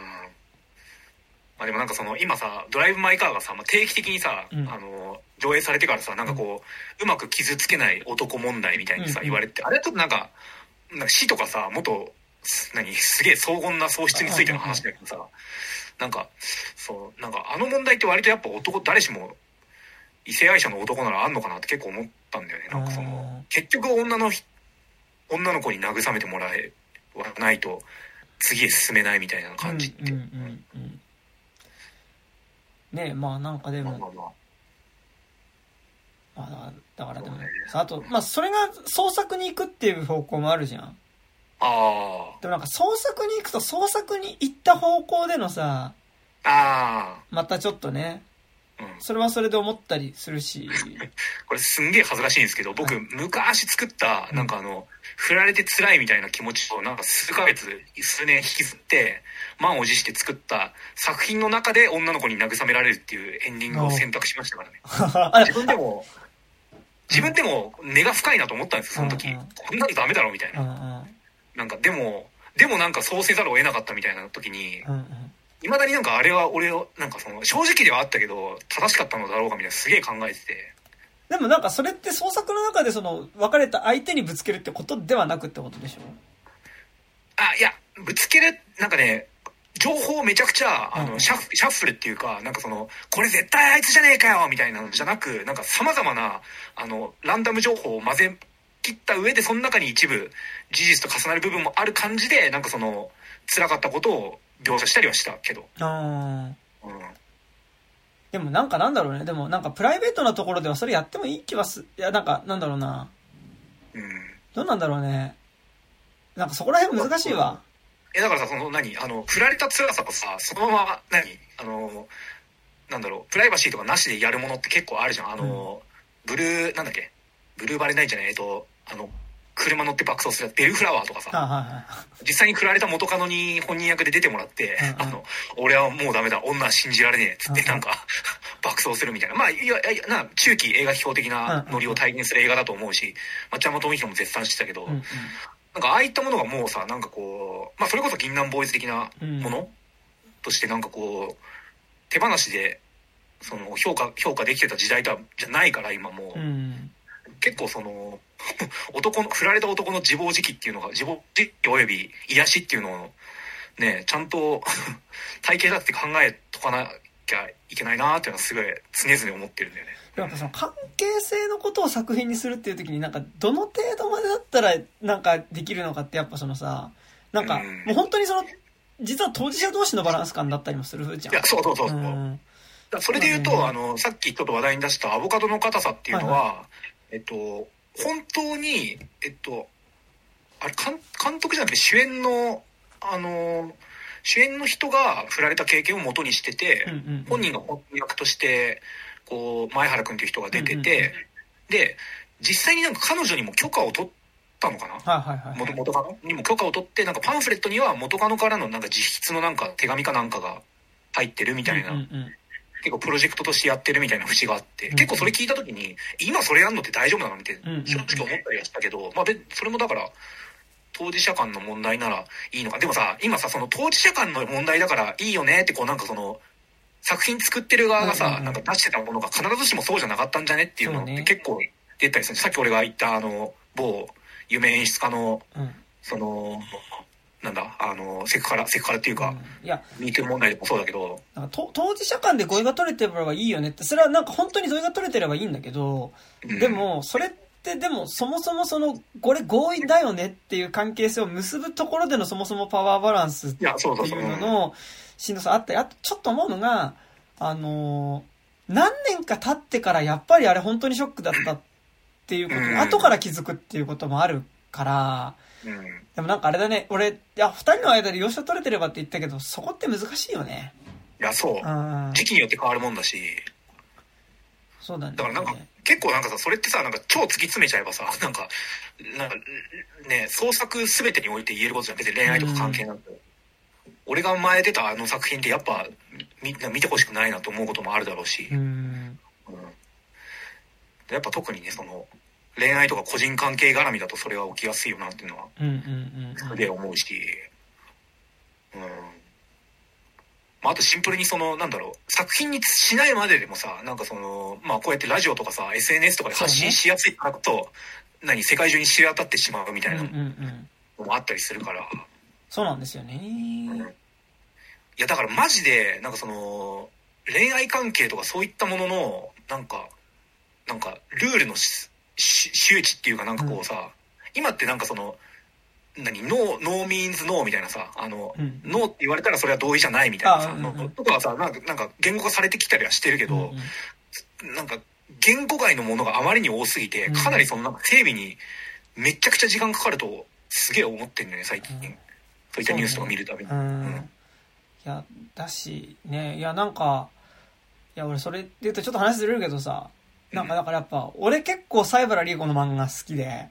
まあでもなんかその、今さ、ドライブ・マイ・カーがさ、まあ、定期的にさ、うんあの、上映されてからさ、なんかこう、うまく傷つけない男問題みたいにさ、うん言われて、あれちょっとなんか、なんか死とかさ、もっと、す何、すげえ荘厳な喪失についての話だけどさ、なんか、そう、なんかあの問題って割とやっぱ男、誰しも、異性愛者の男ならあんのかなって結構思ったんだよね。なんかそあの、結局女のひ、女の子に慰めてもらえはないと、次へ進めないみたいな感じって。うんうんうんうんねえ、まあなんかでも、まあまあまあまあだからでもね、さあと、まあそれが創作に行くっていう方向もあるじゃん。あでもなんか創作に行くと創作に行った方向でのさ、あ、あまたちょっとね。それはそれで思ったりするし、これすんげえ恥ずかしいんですけど、僕、昔作った、なんかあの、振られて辛いみたいな気持ちを、なんか数ヶ月、数年引きずって、満を持して作った作品の中で女の子に慰められるっていうエンディングを選択しましたからね。あ 自分でも、自分でも根が深いなと思ったんですよ、その時。こんなのダメだろ、みたいうんな。うん。なんか、でも、でもなんかそうせざるを得なかったみたいな時に、うんうん未だになんかあれは俺を、なんかその、正直ではあったけど、正しかったのだろうかみたいなすげえ考えてて。でもなんかそれって創作の中でその別れた相手にぶつけるってことではなくってことでしょ？あ、いや、ぶつける、なんかね、情報めちゃくちゃ、あの、うんシャッフシャッフルっていうか、なんかその、これ絶対あいつじゃねえかよみたいなのじゃなく、なんか様々な、あの、ランダム情報を混ぜ切った上で、その中に一部、事実と重なる部分もある感じで、なんかその、辛かったことを描写したりはしたけど。あうん。でもなんかなんだろうね。でもなんかプライベートなところではそれやってもいい気はす、いやなんかなんだろうな。うん。どうなんだろうね。なんかそこら辺難しいわ。え、だからさ、その何？あの、振られた辛さとさ、そのまま、何？あの、なんだろう、プライバシーとかなしでやるものって結構あるじゃん。あの、ブルー、なんだっけ？ブルーバレないんじゃない？えっと、あの、車乗って爆走するベルフラワーとかさ。実際に振られた元カノに本人役で出てもらって、うんうんあの、俺はもうダメだ、女は信じられねえ、つってうんうんなんか、爆走するみたいな。まあ、いや、いや、な、中期映画批評的なノリを体現する映画だと思うし、松山智弘も絶賛してたけど、うんうん。なんかああいったものがもうさ、なんかこう、まあそれこそ銀杏ボーイズ的なもの、としてなんかこう、手放しで、その評価、評価できてた時代とは、じゃないから今もう、うん。結構その、男の、振られた男の自暴自棄っていうのが、自暴自棄及び癒しっていうのを、ね、ちゃんと 体系だって考えとかなきゃいけないなっていうのはすごい常々思ってるんだよね。やっぱその関係性のことを作品にするっていう時になんかどの程度までだったらなんかできるのかってやっぱそのさ、なんかうんもう本当にその、実は当事者同士のバランス感だったりもするじゃん。いや、そうそうそうそう。うそれで言うと、うんあの、さっきちょっと話題に出したアボカドの硬さっていうのは、えっと、本当に、えっと、あれ、監監督じゃなくて主演の、あの、主演の人が振られた経験を元にしてて、うんうん。本人が本役として、こう、前原くんっていう人が出てうんうんて、で、実際になんか彼女にも許可を取ったのかな？はいはいはい。元元カノにも許可を取って、なんかパンフレットには元カノからのなんか自筆のなんか手紙かなんかが入ってるみたいな、結構プロジェクトとしてやってるみたいな節があって、うん結構それ聞いた時に、今それやんのって大丈夫なのって正直思ったりはしたけど、まあ別それもだから、当事者間の問題ならいいのか。でもさ、今さ、その当事者間の問題だからいいよねってこうなんかその、作品作ってる側がさ、なんか出してたものが必ずしもそうじゃなかったんじゃねっていうのって結構出たりする。さっき俺が言ったあの、某夢演出家の、うん。うんその、なんだ、あの、セクハラ、セクハラっていうか、うん。いや、ミートゥー問題でもそうだけど、当事者間で合意が取れてればいいよねって、それはなんか本当に合意が取れてればいいんだけど、うん。でも、それってでもそもそもその、これ合意だよねっていう関係性を結ぶところでのそもそもパワーバランスっ。ていうののしんどさあったり、あとちょっと思うのが、あのー何年か経ってからやっぱりあれ本当にショックだったっていうことにうん。後から気づくっていうこともあるから、うんでもなんかあれだね、俺、いや、二人の間で容赦取れてればって言ったけど、そこって難しいよね。いや、そう。うん。時期によって変わるもんだし、そうだね。だからなんか、結構なんかさ、それってさ、なんか超突き詰めちゃえばさ、なんか、なんか、ね、創作すべてにおいて言えることじゃん。別に恋愛とか関係なく。俺が前出たあの作品ってやっぱ、み見てほしくないなと思うこともあるだろうし、うん。うんやっぱ特にね、その、恋愛とか個人関係絡みだとそれは起きやすいよなっていうのは、うんうんうんすげえ思うし、うん。まあ、あとシンプルにその、なんだろう、作品にしないまででもさ、なんかその、まあこうやってラジオとかさ、SNS とかで発信しやすいからと、何、世界中に知れ渡ってしまうみたいなうんうんうん。のもあったりするから、そうなんですよね。いやだからマジで、なんかその、恋愛関係とかそういったものの、なんか、なんか、ルールのしし周知っていうかなんかこうさ、今ってなんかその、何、 no、no means no みたいなさ、あの、うんノーって言われたらそれは同意じゃないみたいなさ、あうんうんのとかはさ、なんか、なんか言語化されてきたりはしてるけど、なんか、言語外のものがあまりに多すぎて、うんかなりそのなんか整備にめちゃくちゃ時間かかると、すげえ思ってんだよね、最近。うんそういったニュースとか見るたびに。うん。ううんん。いや、だし、ね、いや、なんか、いや、俺それで言うとちょっと話ずれるけどさ、なんかだからやっぱ、俺結構西原理恵子の漫画好きで、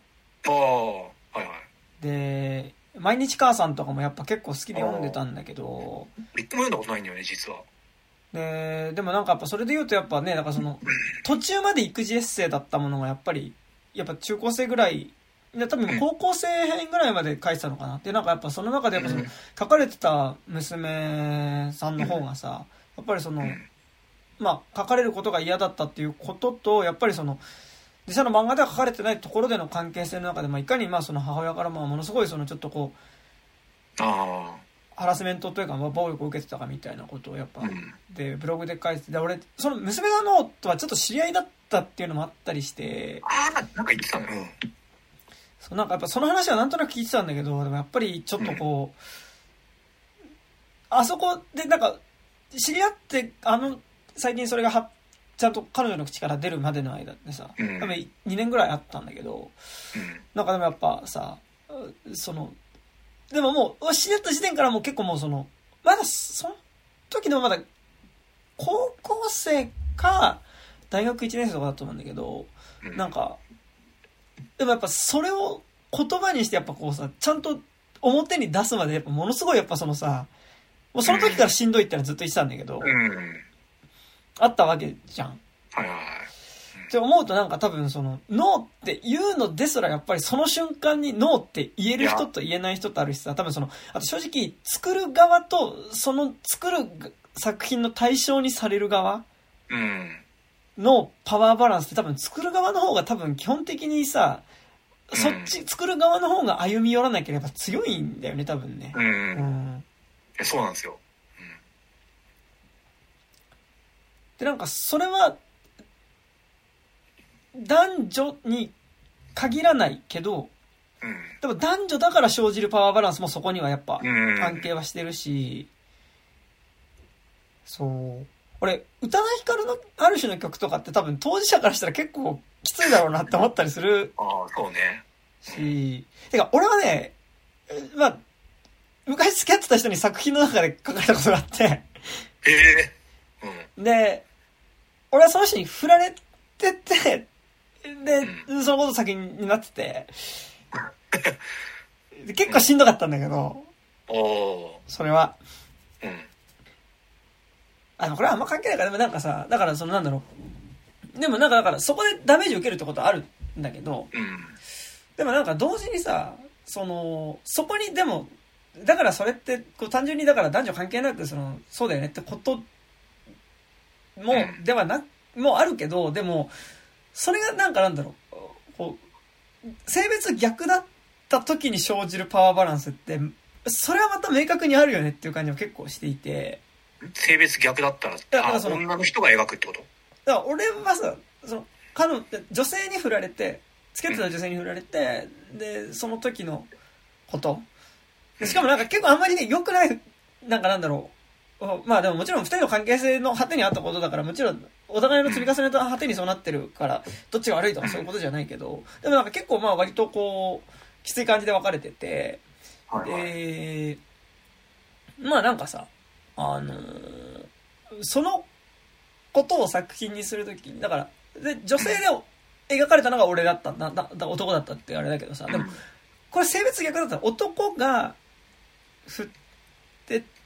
ああ、はいはい。で、毎日母さんとかもやっぱ結構好きで読んでたんだけど、一個も読んだことないんだよね、実は。で、でもなんかやっぱそれで言うとやっぱね、なんかその、途中まで育児エッセイだったものがやっぱり、やっぱ中高生ぐらい、いや多分高校生編ぐらいまで書いてたのかな。で、なんかやっぱその中でやっぱそのうん、書かれてた娘さんの方がさ、やっぱりその、うんまあ、書かれることが嫌だったっていうことと、やっぱりその、実際の漫画では書かれてないところでの関係性の中で、まあ、いかにまあその母親からまあものすごいそのちょっとこう、あハラスメントというか、まあ、暴力を受けてたかみたいなことをやっぱ。で、ブログで書いてて、で、俺、その娘さんのとはちょっと知り合いだったっていうのもあったりして、ああ、なんか言ってたね。うん。そうなんかやっぱその話はなんとなく聞いてたんだけど、でもやっぱりちょっとこう、あそこでなんか、知り合って、あの、最近それがは、ちゃんと彼女の口から出るまでの間ってさ、うん多分2年ぐらいあったんだけど、うん。なんかでもやっぱさ、その、でももう、知り合った時点からもう結構もうその、まだ、その時でもまだ、高校生か、大学1年生とかだと思うんだけど、うんなんか、でもやっぱそれを言葉にしてやっぱこうさ、ちゃんと表に出すまでやっぱものすごいやっぱそのさ、もうその時からしんどいってのはずっと言ってたんだけど、うん。あったわけじゃん。はいはいはい。って思うとなんか多分その、ノーって言うのですらやっぱりその瞬間にノーって言える人と言えない人とあるしさ、多分その、あと正直作る側とその作る作品の対象にされる側うん。のパワーバランスって多分作る側の方が多分基本的にさ、そっち、作る側の方が歩み寄らなければ強いんだよね、多分ねう。ん。ううん。ん。えそうなんですよ。で、なんかそれは、男女に限らないけど、うん。でも男女だから生じるパワーバランスもそこにはやっぱうん。関係はしてるし、そう。俺、宇多田ヒカルのある種の曲とかって多分当事者からしたら結構きついだろうなって思ったりするああ、そうね。し、てか俺はね、えまあ、昔付き合ってた人に作品の中で書かれたことがあって、へえ。うん。で、俺はその人に振られてて、で、そのこと作品になってて、で結構しんどかったんだけど、それは。あの、これはあんま関係ないから、でもなんかさ、だからそのなんだろう。でもなんかだからそこでダメージ受けるってことはあるんだけど、うん。でもなんか同時にさ、その、そこにでも、だからそれって、こう単純にだから男女関係なく、その、そうだよねってこともう、んではな、もあるけど、でも、それがなんかなんだろう、こう、性別逆だった時に生じるパワーバランスって、それはまた明確にあるよねっていう感じも結構していて、性別逆だったら、あだからその女の人が描くってこと？だから俺はさ、その、彼女、女性に振られて、付き合ってた女性に振られて、で、その時のこと。でしかもなんか結構あんまりね、良くない、なんかなんだろう。おまあでももちろん二人の関係性の果てにあったことだから、もちろんお互いの積み重ねと果てにそうなってるから、どっちが悪いとかそういうことじゃないけど、でもなんか結構まあ割とこう、きつい感じで分かれてて。で、まあなんかさ、あのーそのことを作品にするときに、だから、で、女性で描かれたのが俺だったんだ、だだ男だったってあれだけどさ、でも、これ性別逆だったら男が振ってって、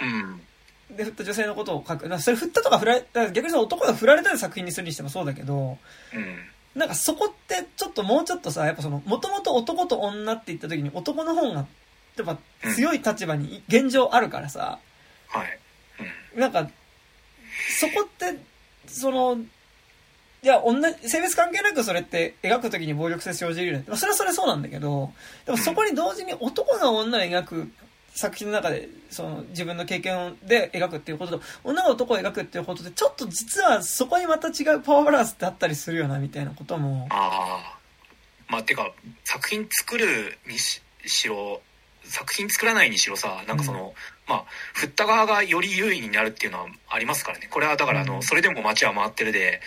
うん。で、振った女性のことを書く。それ振ったとか振られ、逆にその男が振られた作品にするにしてもそうだけど、うん。なんかそこってちょっともうちょっとさ、やっぱその、もともと男と女って言った時に男の方が、やっぱ強い立場に現状あるからさ、はい。なんか、そこって、その、いや、女、性別関係なくそれって描くときに暴力性生じるよね。まあそれはそれそうなんだけど、でもそこに同時に男が女を描く作品の中で、その自分の経験で描くっていうことと、女が男を描くっていうことで、ちょっと実はそこにまた違うパワーバランスってあったりするよな、みたいなことも。ああ。まあ、てか、作品作るにししろ、作品作らないにしろさ、なんかその、まあ、振った側がより優位になるっていうのはありますからね。これはだから、あの、うんそれでも街は回ってるで、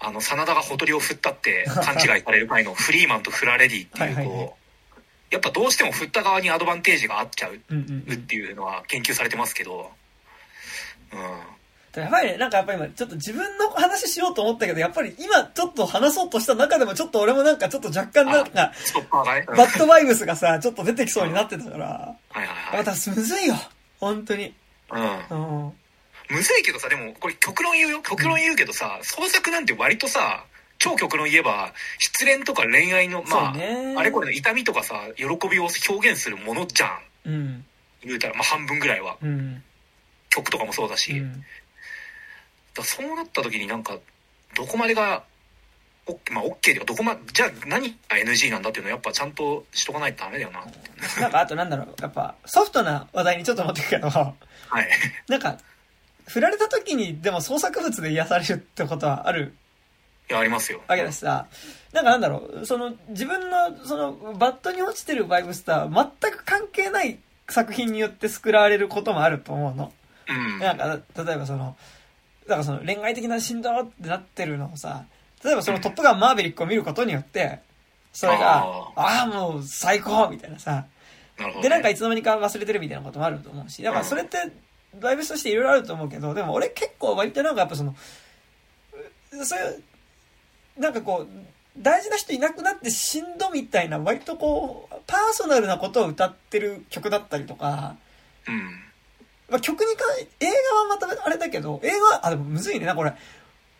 あの、真田がほとりを振ったって勘違いされる回のフリーマンとフラレディっていう、はいはいはいこう、やっぱどうしても振った側にアドバンテージがあっちゃう。っていうのは研究されてますけど、うん。やばいね。なんかやっぱり今、ちょっと自分の話しようと思ったけど、やっぱり今ちょっと話そうとした中でも、ちょっと俺もなんかちょっと若干なんか、バッドバイブスがさ、ちょっと出てきそうになってたから、はいはいはい。またむずいよ。本当に。うん。うん。むずいけどさ、でもこれ極論言うよ。極論言うけどさ、創作なんて割とさ、超極論言えば、失恋とか恋愛の、まあ、あれこれの痛みとかさ、喜びを表現するものじゃん。うん。言うたら、まあ半分ぐらいは。うん。曲とかもそうだし。うん。らそうなった時になんか、どこまでが、オッケー、まあ OK っていうか、どこま、じゃあ何が NG なんだっていうのはやっぱちゃんとしとかないとダメだよな。なんかあとなんだろう、やっぱソフトな話題にちょっと持ってくけど、はい。なんか、振られた時にでも創作物で癒されるってことはあるいや、ありますよ。わけだしさ、なんかなんだろう、その自分のそのバットに落ちてるバイブスとは全く関係ない作品によって救われることもあると思うの。うん。なんか、例えばその、だからその恋愛的な振動ってなってるのをさ、例えばそのトップガンマーヴェリックを見ることによって、それが、あああ、もう最高みたいなさ。で、なんかいつの間にか忘れてるみたいなこともあると思うし、だからそれって、バイブスとしていろいろあると思うけど、でも俺結構割となんかやっぱその、うそういう、なんかこう、大事な人いなくなって死んどみたいな割とこう、パーソナルなことを歌ってる曲だったりとか、うん。まあ、曲に関映画はまたあれだけど、映画、あ、でもむずいねな、これ。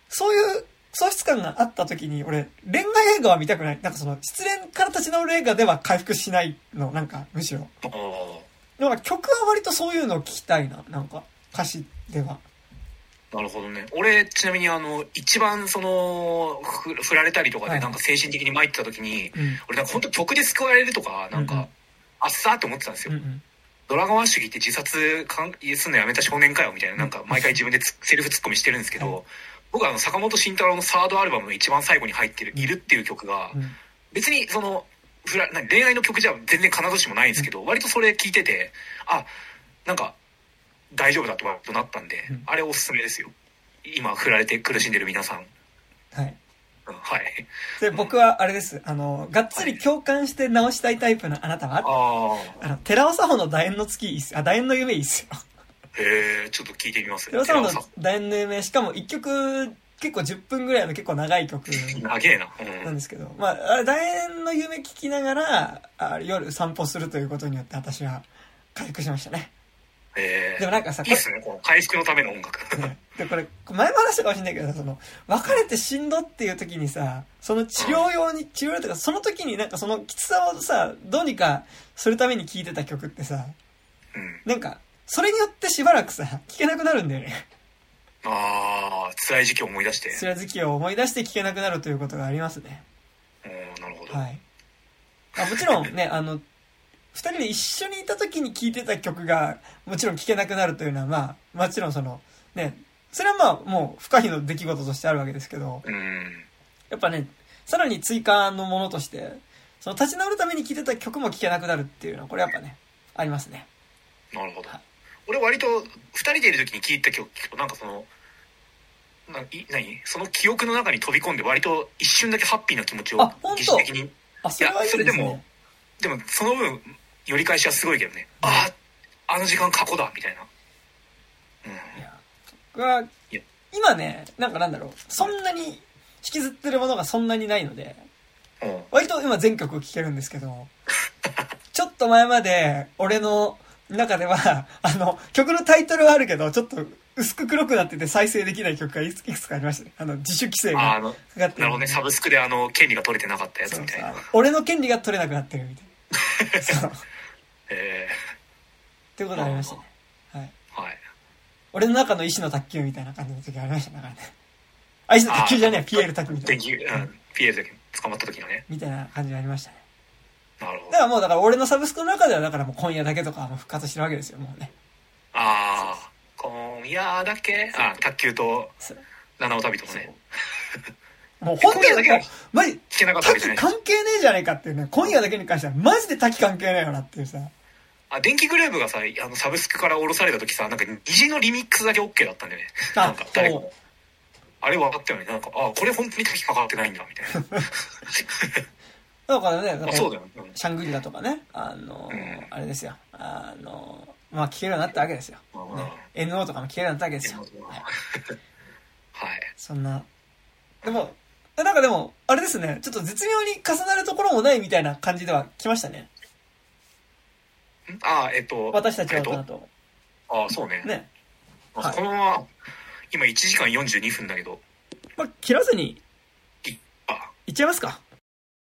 そういう喪失感があった時に、俺、恋愛映画は見たくない。なんかその、失恋から立ち直る映画では回復しないの、なんか、むしろ。ああ。なんか曲は割とそういうのを聞きたいな、なんか、歌詞では。なるほどね。俺、ちなみにあの、一番その、ふ振られたりとかはいでなんか精神的に参ってた時に、うん。俺なんか本当曲で救われるとか、なんか、うんうんあっさーって思ってたんですよ。うんうん。ドラゴンアッシュギって自殺かんすんのやめた少年かよみたいな、なんか毎回自分でつ セルフツッコミしてるんですけど、はい僕はあの坂本慎太郎のサードアルバムの一番最後に入ってる「いる」っていう曲が、うん別にそのフラ何恋愛の曲じゃ全然必ずしもないんですけど、割とそれ聞いててあなんか大丈夫だと割となったんで、うん。あれおすすめですよ。今振られて苦しんでる皆さん、はい。うんはい。で、僕はあれです。あの、がっつり共感して直したいタイプのあなたは、ああの、寺尾佐穂の楕円の月いいっす。あ、楕円の夢いいっすよ。あへえちょっと聞いてみます。寺尾佐穂の楕円の夢、しかも一曲、結構10分ぐらいの結構長い曲。な、うん。なんですけど、まあ、楕円の夢聞きながら、あ夜散歩するということによって私は回復しましたね。へえでもなんかさいいっすねこの回復のための音楽 ねで、これ、前も話したかもしれないけどさ、その、別れてしんどっていう時にさ、その治療用に、治療用とか、その時になんかそのきつさをさ、どうにかするために聴いてた曲ってさ、うんなんか、それによってしばらくさ、聴けなくなるんだよね。ああ辛い時期を思い出して辛い時期を思い出して聴けなくなるということがありますね。うんなるほど、はい。あもちろんね、あの、二人で一緒にいた時に聴いてた曲が、もちろん聴けなくなるというのは、まあ、もちろんその、ね、それはまあ、もう不可避の出来事としてあるわけですけど、うん。やっぱね、さらに追加のものとして、その立ち直るために聴いてた曲も聴けなくなるっていうのは、これやっぱね、ありますね。なるほど。はい。俺割と二人でいる時に聴いた曲聞くとなんかそのない何その記憶の中に飛び込んで割と一瞬だけハッピーな気持ちをあ本当？疑似的に。あ、それはいいですね。それでもでもその分寄り返しはすごいけどね、あああの時間過去だみたいな。うん。いや、僕はや、今ね、なんかなんだろう、そんなに引きずってるものがそんなにないので、うん。割と今全曲聴けるんですけど、ちょっと前まで俺の中では、あの、曲のタイトルはあるけど、ちょっと薄く黒くなってて再生できない曲がいくつかありましたね。あの、自主規制がああのかかってなるほどね。サブスクであの権利が取れてなかったやつみたいな。さ俺の権利が取れなくなってるみたいな。そう。っえていうことがありましたね。はい。ー、はい俺の中の意志の卓球みたいな感じの時ありましたね。あ、意志の卓球じゃねえ、ピエール卓球みたいな。うん、ピエール捕まった時のねみたいな感じがありましたね。なるほどだからもう、だから俺のサブスクの中では、だからもう今夜だけとかはもう復活してるわけですよ、もうね。ああ今夜だけ？あ卓球と七尾旅とかねもう本当にマジ、聞けなかったわけじ滝ゃない関係ねえじゃねえかっていうね、今夜だけに関してはマジで滝関係ねえよなっていうさ。あ電気グルーヴがさあのサブスクから降ろされた時さなんか虹のリミックスだけ OK だったんだよね。なあんか、誰。あれ分かったよね。なんかあこれ本当に滝かかってないんだみたいな。だからね、だからあそうだよ、うん。シャングリラとかね、あのーうん。あれですよ。あのーまあ聞けるようになったわけですよ。うんね、NO とかも聞けるようになったわけですよ。はいはいはい。そんな。でも、なんかでも、あれですね、ちょっと絶妙に重なるところもないみたいな感じでは来ましたね。んあえっと私たちはえっと大人と。あそうねね。あはいこのまま今1時間42分だけどまあ、切らずにいあいっちゃいますか。